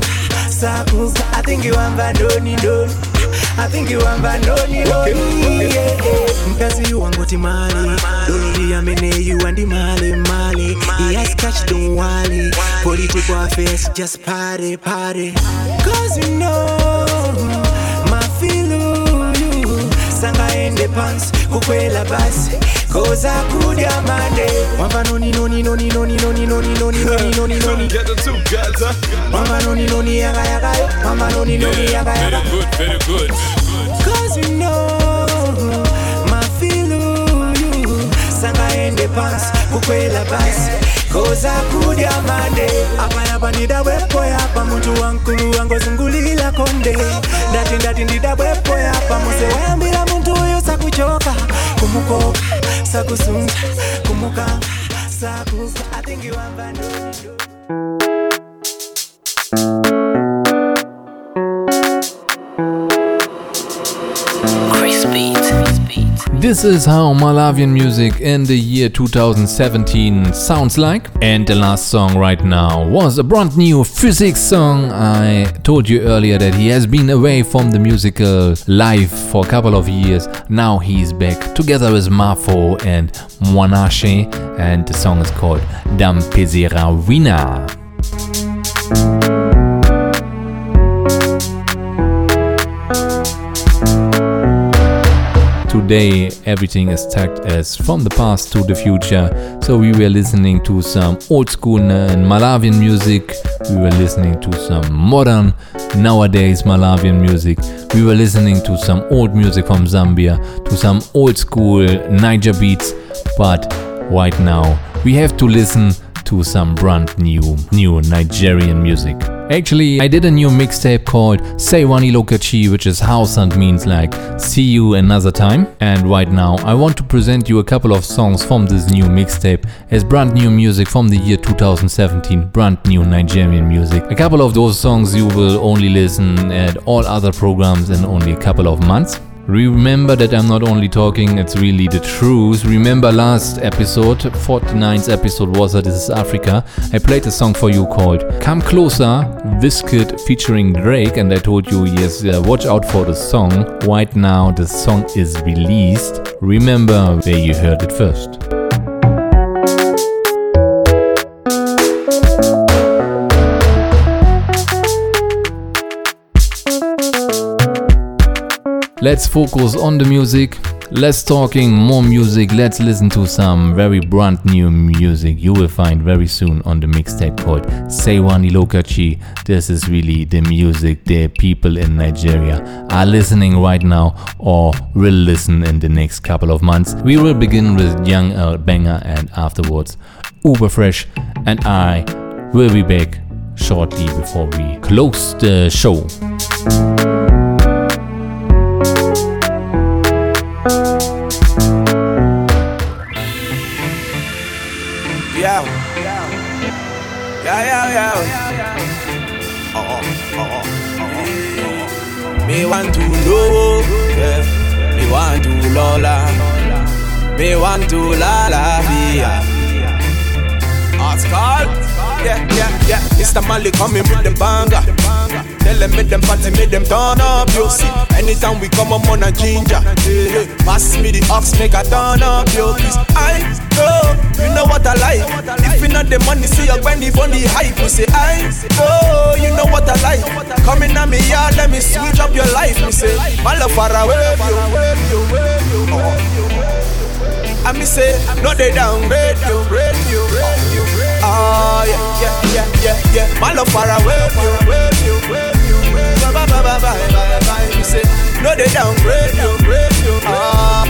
sakuza I think you amba doni doni I think. Mkazi wangu timali Doni amene eh, you andi male male He catch don't wale Political affairs just party party. Cause you know My feel you. Sanga in pants Kukwela basi. Koza kudya mande wamba noni noni noni noni noni noni noni noni noni noni wamba noni noni yaga yaga yo wamba noni noni yaga yaga very good very good cause you know mafilu sangaende pansi kukwela basi koza kudya mande apayapa ndidabwepo yapa muntu wankulu angozungulila konde ndati ndati ndidabwepo yapa muse wayambila muntu uyo sakuchoka kumukoka sakusunza kumuka sakuka athingiwamba This is how Malawian music in the year 2017 sounds like. And the last song right now was a brand new Phyzix song. I told you earlier that he has been away from the musical life for a couple of years. Now he's back together with Mafo and Mwanashe, and the song is called Dampezera Wina. Today, everything is tagged as from the past to the future. So, we were listening to some old school and Malawian music, we were listening to some modern nowadays Malawian music, we were listening to some old music from Zambia, to some old school Naija beats. But right now, we have to listen to some brand new, new Nigerian music. Actually, I did a new mixtape called Seiwani Lokachi, which is Hausa and means like see you another time. And right now, I want to present you a couple of songs from this new mixtape as brand new music from the year 2017, brand new Nigerian music. A couple of those songs you will only listen at all other programs in only a couple of months. Remember that I'm not only talking, it's really the truth. Remember last episode, 49th episode was that This is Africa. I played a song for you called Come Closer, Wizkid featuring Drake, and I told you, yes, uh, watch out for the song. Right now, the song is released. Remember where you heard it first. Let's focus on the music. Less talking, more music. Let's listen to some very brand new music you will find very soon on the mixtape called Seiwani Lokachi. This is really the music the people in Nigeria are listening right now or will listen in the next couple of months. We will begin with Young Earl Banger and afterwards Uber Fresh, and I will be back shortly before we close the show. Me want to know, yeah. Me want to lola. Me want to la la via. Oscar. Yeah, yeah, yeah. Mr. Mali coming with them banger. Tell them make them party, make them turn up. You see, anytime we come, I'm on a ginger. Pass me the ox, make a turn up. you please. I know, you know what I like. If you not the money, see your granny on the hype. You say, I know, you know what I like. Coming at me, yeah, let me switch up your life. Me say, my love far away, you, oh. And me say, no they downgrade you, grade you, you. Ah yeah, yeah, yeah, yeah, yeah. My love far away, you, wave you, wave you, bye, bye, bye, bye, bye, bye, bye. Me say, no they downgrade you, grade you. Ah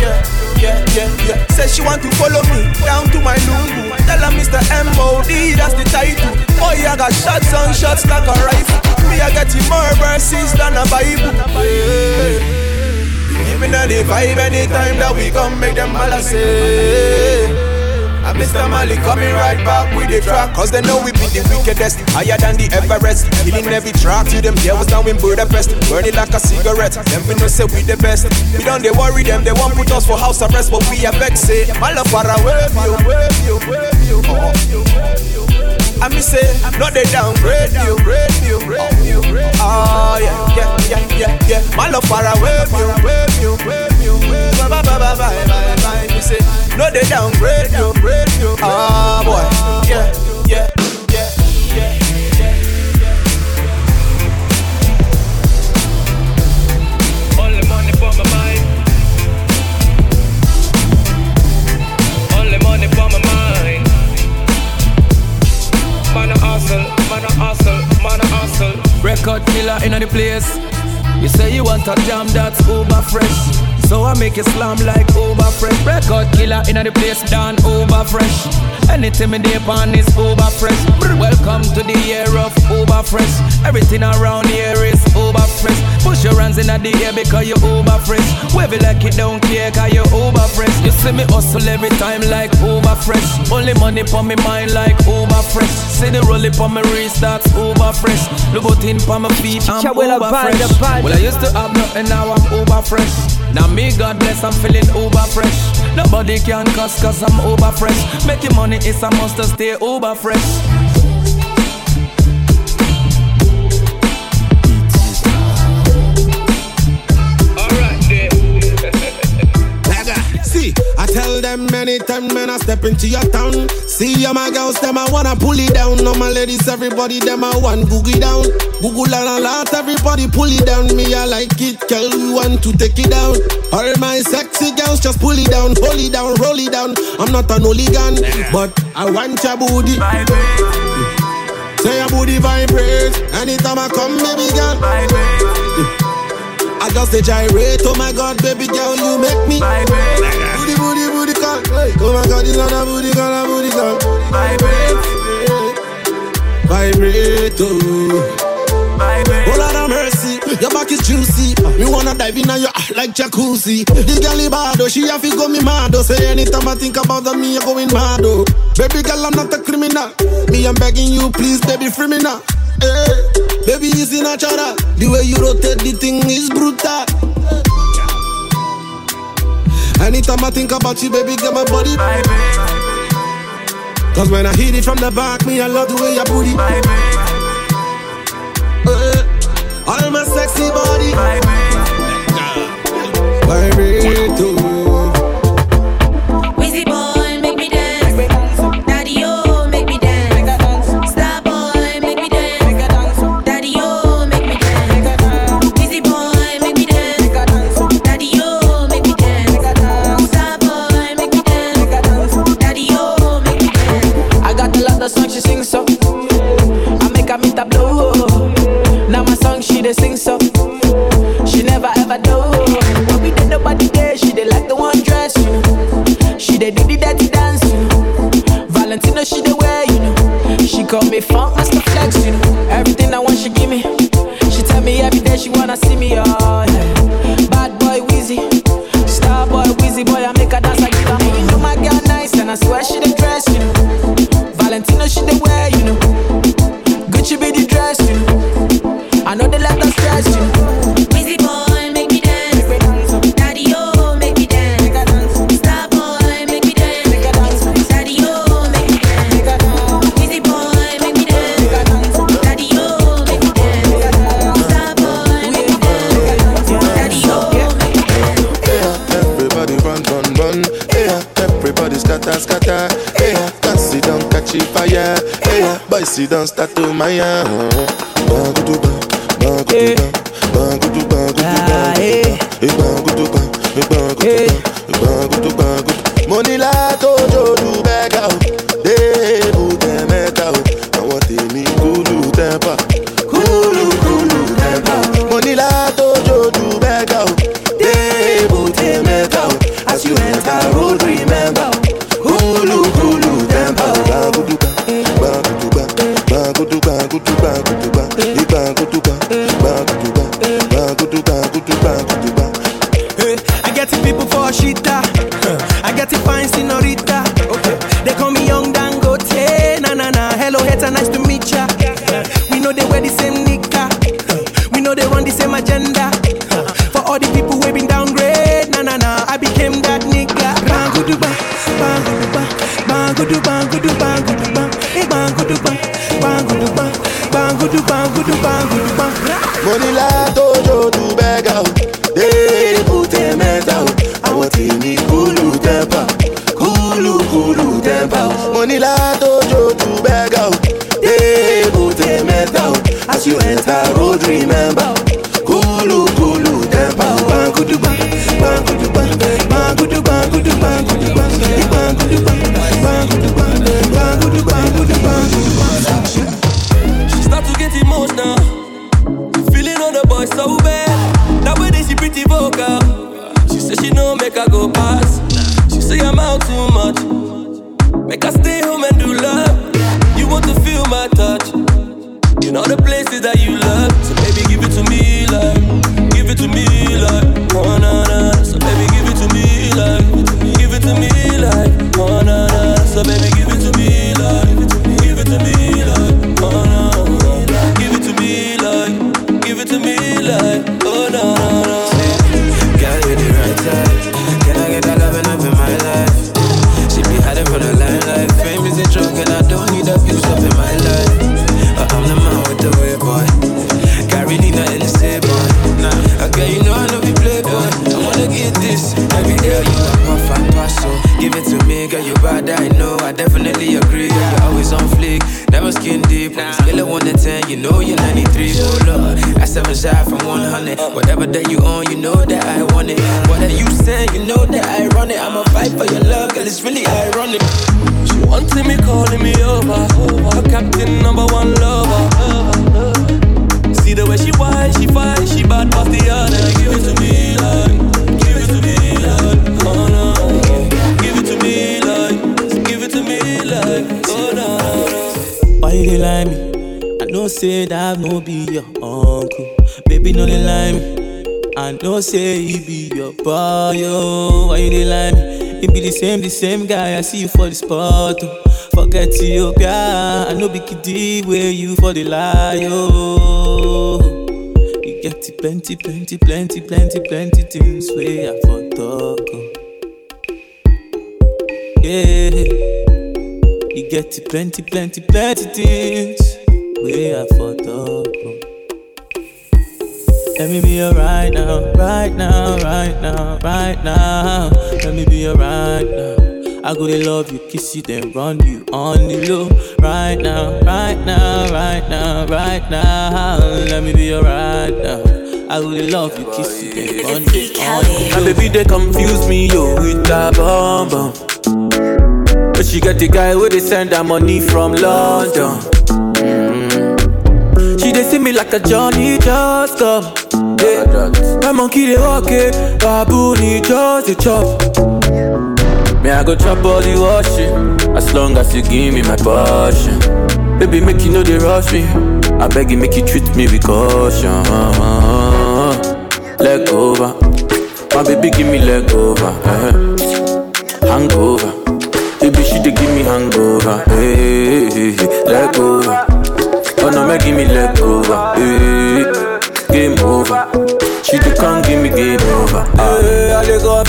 yeah, yeah, yeah, yeah. Say she want to follow me down to my lungu. Tell her Mr. M.O.D. that's the title. Oh yeah, I got shots on shots like a rifle. Me I got you more verses than a Bible. Yeah. Giving her the vibe anytime that we come make them all say and Mr. Mali coming right back with the track. Cause they know we be the wickedest Higher than the Everest. Killing every track to them There was now in Budapest. Burning like a cigarette Them we know say we the best. We don't they worry them They won't put us for house arrest But we are vexed My love far away you Wave you, wave you, wave you I me say, no they downgrade you, you, grade you. Oh yeah, yeah, yeah, yeah, yeah. My love far away, you, wave you, wave you, bye bye bye bye bye bye bye. Me say, no they downgrade you, grade you. Ah boy, yeah, yeah, Record killer in the place. You say you want a jam that's uber fresh. So I make you slam like uber fresh. Record killer in the place, done uber fresh. Anything me dip on is uber fresh. Welcome to the year of uber fresh. Everything around here is uber fresh. Push your hands in the air because you uber fresh. Wave it like you don't care cause you uber fresh. You see me hustle every time like uber fresh. Only money for me mind like uber fresh. See the roll on my wrist that's uber fresh. Louboutin on my feet I'm uber fresh. Well I used to have nothing now I'm uber fresh. Now me God bless I'm feeling uber fresh. Nobody can cuss cause I'm uber fresh. Making money is a must to stay uber fresh. Tell them anytime when I step into your town. See ya my girls, them I wanna pull it down. No my ladies, everybody them I want googie down. Google and a lot, everybody pull it down. Me I like it, girl, you want to take it down. All my sexy girls just pull it down, pull it down, roll it down. I'm not an hooligan, but I want your booty. Say your booty vibrate anytime I come, baby girl. I just a gyrate, oh my god, baby girl, you make me Booty, booty, booty call Oh my god, it's not a booty call, a booty call Vibrate. Vibrate, oh. Oh Lord have mercy, your back is juicy. Me wanna dive in on your like jacuzzi. This girl is bad, oh, she have to go me mad oh. Say anytime I think about her, me I going mad oh. Baby girl, I'm not a criminal. Me, I'm begging you, please, baby, free me now. Hey, baby, easy natural The way you rotate the thing is brutal Anytime I think about you, baby, get my body. Cause when I hit it from the back, me, I love the way you booty. Eh, All my sexy body. Vibrate, oh. Call me funk down, start to my Bangudu tẹ́pà o. Money la tojo du bega o, debu temeta o, as you enter road remember o, kúlù kúlù tẹ́pà o. Bang, eh, bangudu bang, bangudu bang, bangudu bangudu bangudu bang. She start to get emotional. Feeling on the boy so bad. That way they she pretty vocal. Know the that you love. So baby give it to me like, give it to me like, oh na na. So baby give it to me like, give it to me like, oh na na. So baby 100. Whatever that you own, you know that I want it. What are you saying? You know that I run it. I'm a fight for your love, girl. It's really ironic. She wanted me calling me over. Her captain number one lover. See the way she whine, she fight, she bad past the other. Give it to me like, give it to me like, oh no. Give it to me like, give it to me like, oh no. Why you dey lie me? I know say that I no be your uncle. Baby, no dey lie me. I know say he be your boy, oh. Why you dey lie me? Be the same, the same guy. I see you for the spot, oh. Forget Ethiopia. I know be kiddie where you for the lie, oh. You get it plenty, plenty, plenty, plenty, plenty things where I for talk, oh. Yeah. You get plenty, plenty, plenty things right now. Let me be alright now. I go to love you, kiss you, then run you on the low. Right now, right now, right now, right now. Let me be alright now. I to love you, kiss you, then run you on the low. My baby, they confuse me, yo, with that bomb bomb. But she got the guy where they send her money from London. Mm. She they see me like a Johnny just come. Monkey they walk it, baboon just a chop. Me I go chop all the washing, as long as you give me my passion. Baby make you know they rush me, I beg you make you treat me with caution. Leg over, my baby give me leg over. eh. Hangover, baby she dey give me hangover. Hey, eh, eh, hey, eh, hey, leg over. Oh no, make give me leg over.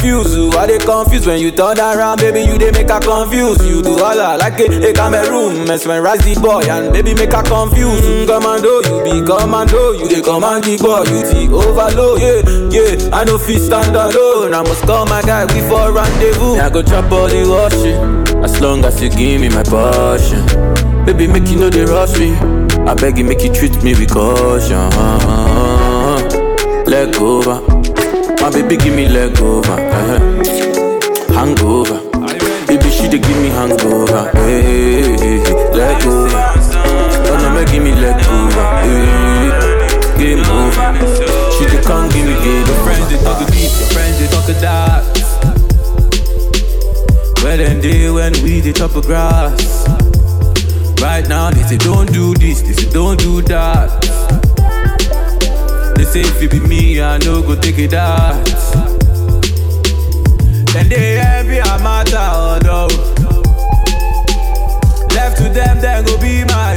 I dey confuse you, I dey confuse when you turn around, baby. You they make her confuse. You do all I like it, a, Cameroon, mesmerize the boy and baby make her confuse. Mm, commando, you be commando, you dey command the boy, you the overload. Yeah, yeah, I no fit stand alone. I must call my guy, we for rendezvous. I go chop all the washing, as long as you give me my passion. Baby, make you know they rush me. I beg you, make you treat me with caution. Leg over. My baby, give me leg over. uh Hangover. Baby, she dey give me hangover. Hey, hey, hey, hey. leg over. Oh no, make give me leg over. Hey, game over. She dey come give me game over. Your Friends they talk a deep, your friends they talk a dark. Where them day when we the top of grass. Right now they say don't do this, they say don't do that. They say if it be me, I no go take it out. Then they envy a matter, although. Left to them, then go be my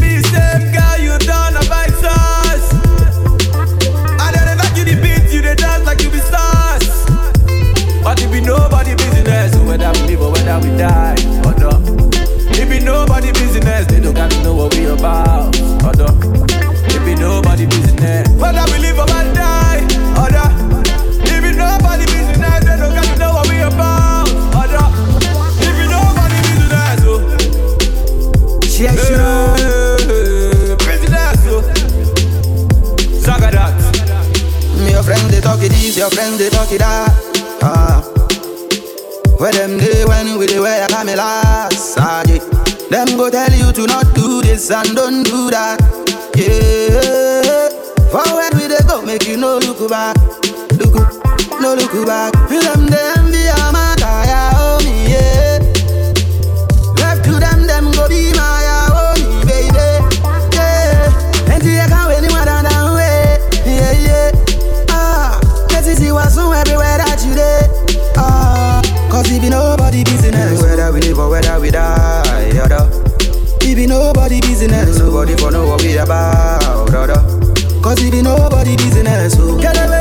be the same girl you. I don't you the beat, you dance like you be. But it be nobody business, whether we live or whether we die, or no. It be nobody business, they don't got to know what we about, or no. It nobody business, whether we live or we die, or no. It nobody business, they don't got to know what we about, or no. It nobody business, oh. Yeah, sure. Business, oh. Zagadat. Me your friend they talk it this, your friend they talk it that. Ah. Where them day when we dey wear a last ah, yeah. Them go tell you to not do this and don't do that. Make you no look back. Look, no look back. Feel them they envy a man, oh me, yeah. Left to them, them go be my oh me, baby. Yeah. And you can't wait anymore down down way. Yeah, yeah. Ah, let it see what's on everywhere that you dey. Ah, cause it be nobody business. Whether we live or whether we die, other. It be nobody business. Nobody for know what we about, other. Cause it be nobody business. So get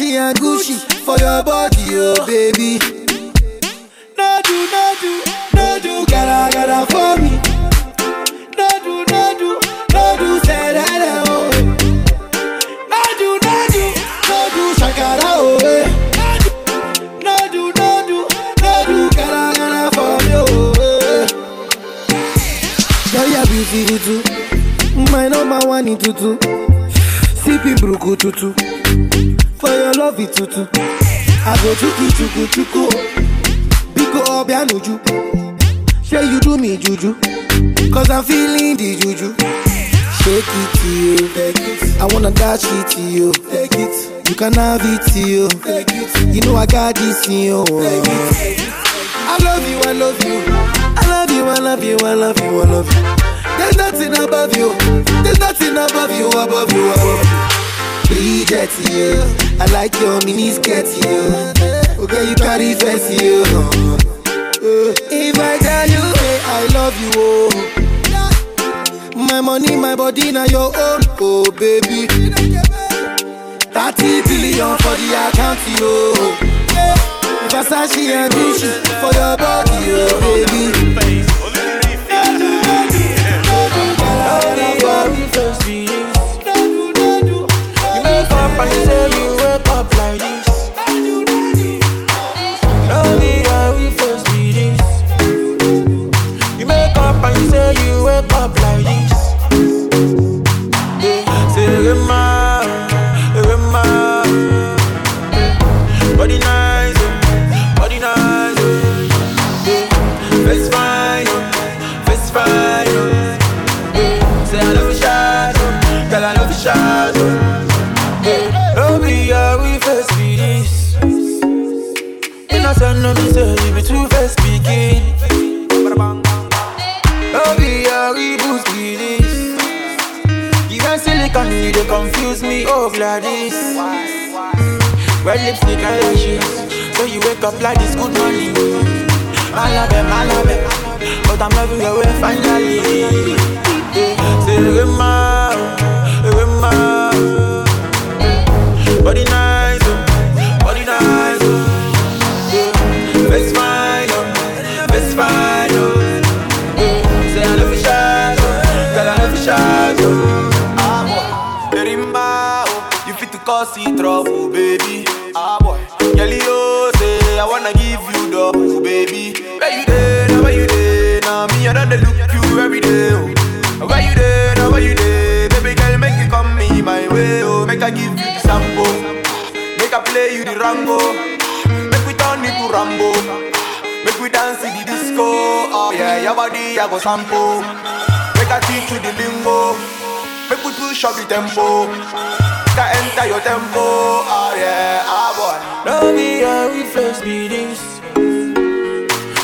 Versace and Gucci for your body, oh baby. No do, no do, no do, gotta, gotta for me. No do, no do, no do, say that, oh. No do, no shakara, oh. eh. No do, no do, for me, oh. eh. Girl, too. My number one in tutu. Sipping bruku tutu. Love it tutu. I go chuku chuku chuku. Biko obianuju. Say you do me juju. Cause I'm feeling the juju. Shake it to you. I wanna dash it to you. Take it. You can have it to you. Take it. You know I got this in you. I love you, I love you. I love you, I love you, I love you, I love you. There's nothing above you. There's nothing above you, above you, above you. Bridget, you. I like your mini skirt, you. Okay, you carry fancy, you. Uh, If I tell you, hey, I love you, oh. My money, my body, now your own, oh baby. 30 billion for the account, yo. Versace and Gucci for your body, oh baby. Oh Gladys, red lipstick and lashes. So you wake up like this, good morning. Malabe, eh, malabe, eh. but I'm loving your way finally. Say Rema, Rema, body nice, oh, body nice. oh. Face fine, you. Make we turn it to Rambo. Make we dance in the disco. Oh yeah, your body I go sample. Make I teach you the lingo. Make we push up the tempo. Make I enter your tempo. Oh yeah, ah boy. Love me how we first be this.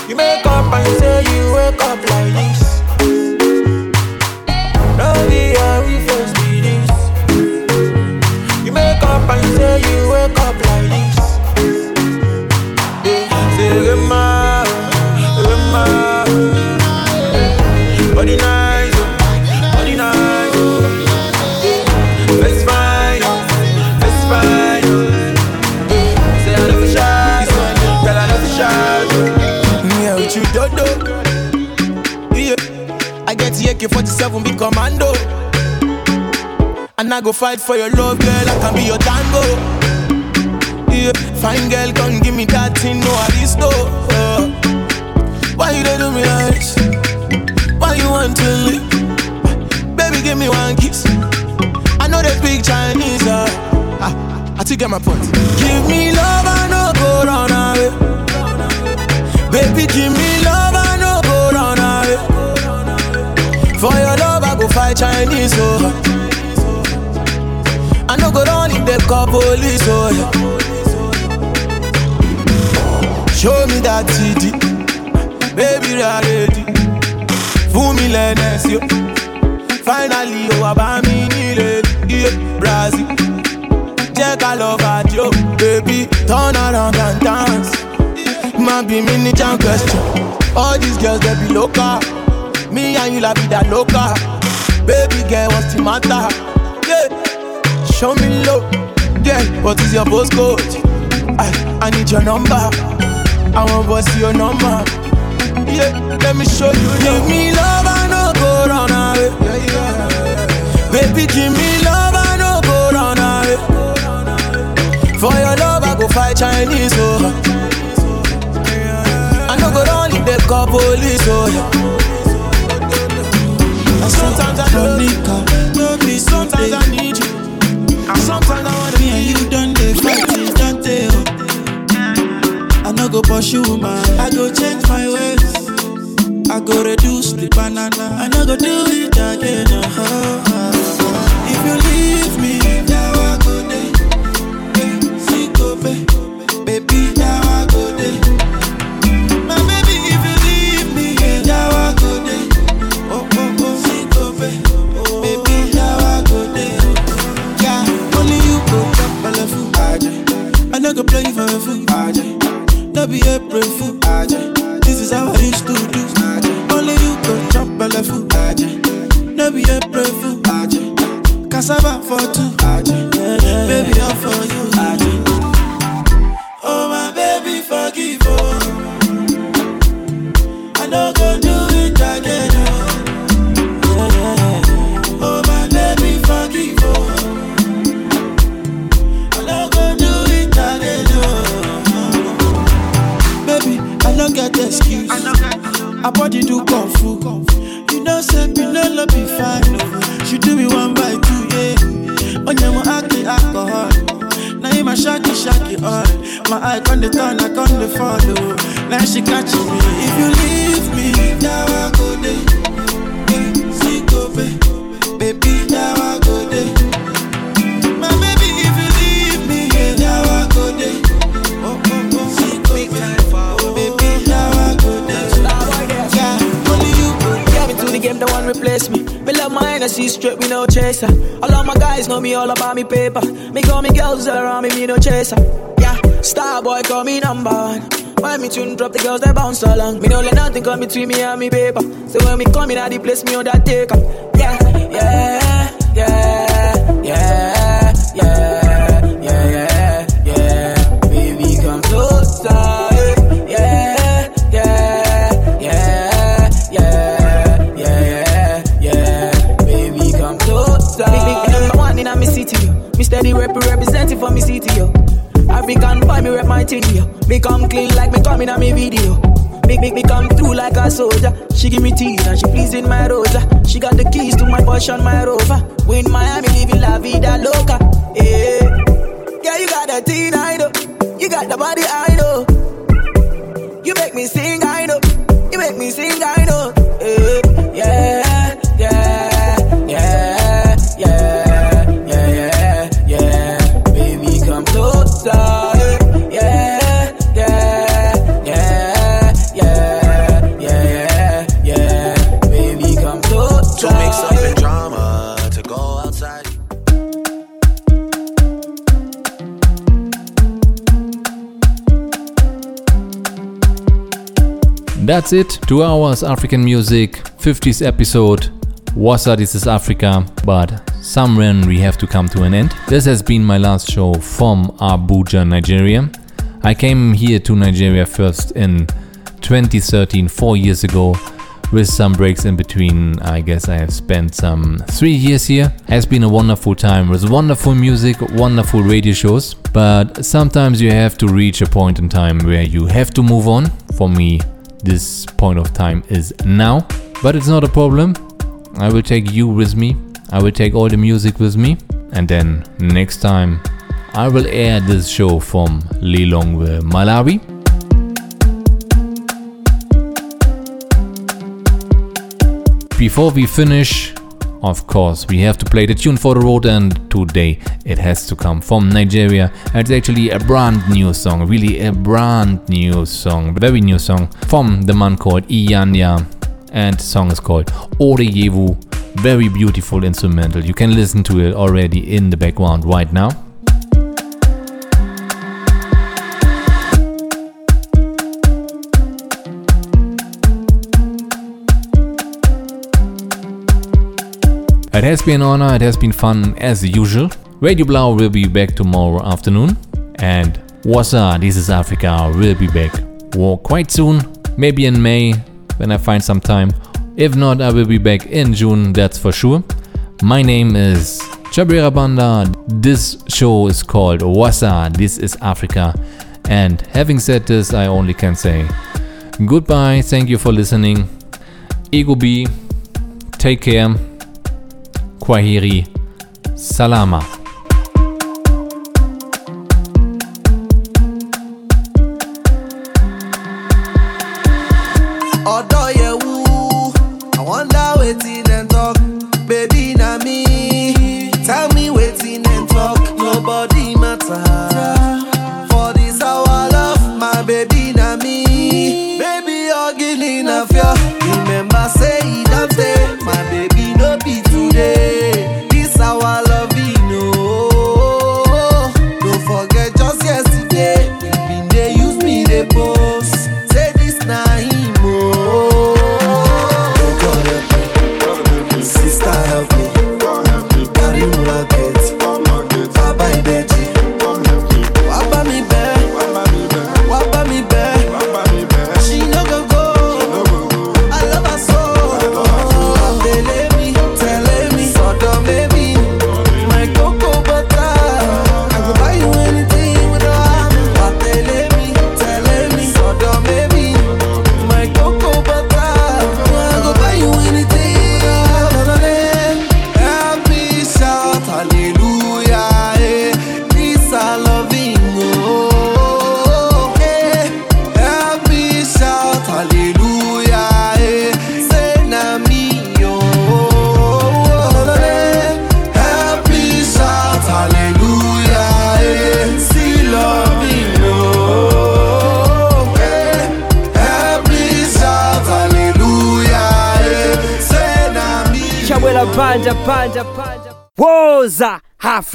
You make up and say you wake up like this. Love me how we first be this. You make up and say you wake up like get the AK-47 big commando. And I go fight for your love, girl. I can be your tango. Yeah, fine girl, come give me that thing, no aristo. Uh, why you do me like this? Why you want to leave? Baby, give me one kiss. I know they speak Chinese. Uh, ah, I think get my point. Give me love, I no go run away. Baby, give me love, I For your love, I go fight Chinese, oh. I no go run if they call police, oh. Show me that TD, baby, are ready. Fool me, Lennes, yo. Oh. Finally, oh, me, need yeah, Brazil. Jẹ́ love lọ fàájò, baby, turn around and dance. Man be mini jam question. All these girls they be local. Me and you la vida loca. Baby girl, what's the matter? Yeah, show me low. Girl, what is your postcode? I, I need your number. I want see your number. Yeah, let me show you. Give me love, I no go run away. Baby, give me love, I no go run away. For your love, I go fight Chinese, oh. I no go run if they call police, oh yeah. And sometimes I don't no be sometimes I need you. Sometimes I wanna Me and you done dey fight till dey oh. I no go pursue man, I go change my ways. I go reduce the banana, I no go do it again. Oh, oh. If you leave me, Be April. This is how I used to do. Only you go chop belle full. No be April fool. Cassava for two. Baby, all for you. Do kung fu. You know, say Pinelo be fine. Oh. She do me one by two, yeah. On your the alcohol. Now you my shaky shaky all. Oh. My eye on the turn, I on the follow. Now she catching me. If you leave one replace me. Me love my Hennessy straight, we no chaser. All of my guys know me all about me paper. Me call me girls around me, me no chaser. Yeah, star boy call me number one. When me tune drop, the girls they bounce along. Me no let nothing come between me and me paper. So when me come in at the place, me on that take up. Soldier. She give me tea and she pleasing my rosa. She got the keys to my and my Rover. That's it. Two hours African music, 50th episode. Wassa, this is Africa, but somewhere we have to come to an end. This has been my last show from Abuja, Nigeria. I came here to Nigeria first in 2013, four years ago, with some breaks in between. I guess I have spent some three years here. Has been a wonderful time with wonderful music, wonderful radio shows, but sometimes you have to reach a point in time where you have to move on. For me, this point of time is now, but it's not a problem. I will take you with me. I will take all the music with me. And then next time, I will air this show from Lilongwe, Malawi. Before we finish, of course, we have to play the tune for the road, and today it has to come from Nigeria. It's actually a brand new song, really a brand new song, very new song from the man called Iyanya, and the song is called Oreyevu. Very beautiful instrumental. You can listen to it already in the background right now. It has been an honor, it has been fun as usual. Radio Blau will be back tomorrow afternoon. And Wassa, this is Africa, will be back well, quite soon, maybe in May when I find some time. If not, I will be back in June, that's for sure. My name is Chabrera Banda. This show is called Wassa, this is Africa. And having said this, I only can say goodbye, thank you for listening. Ego B, take care. Kwaheri, Salama.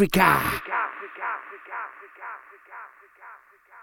Africa.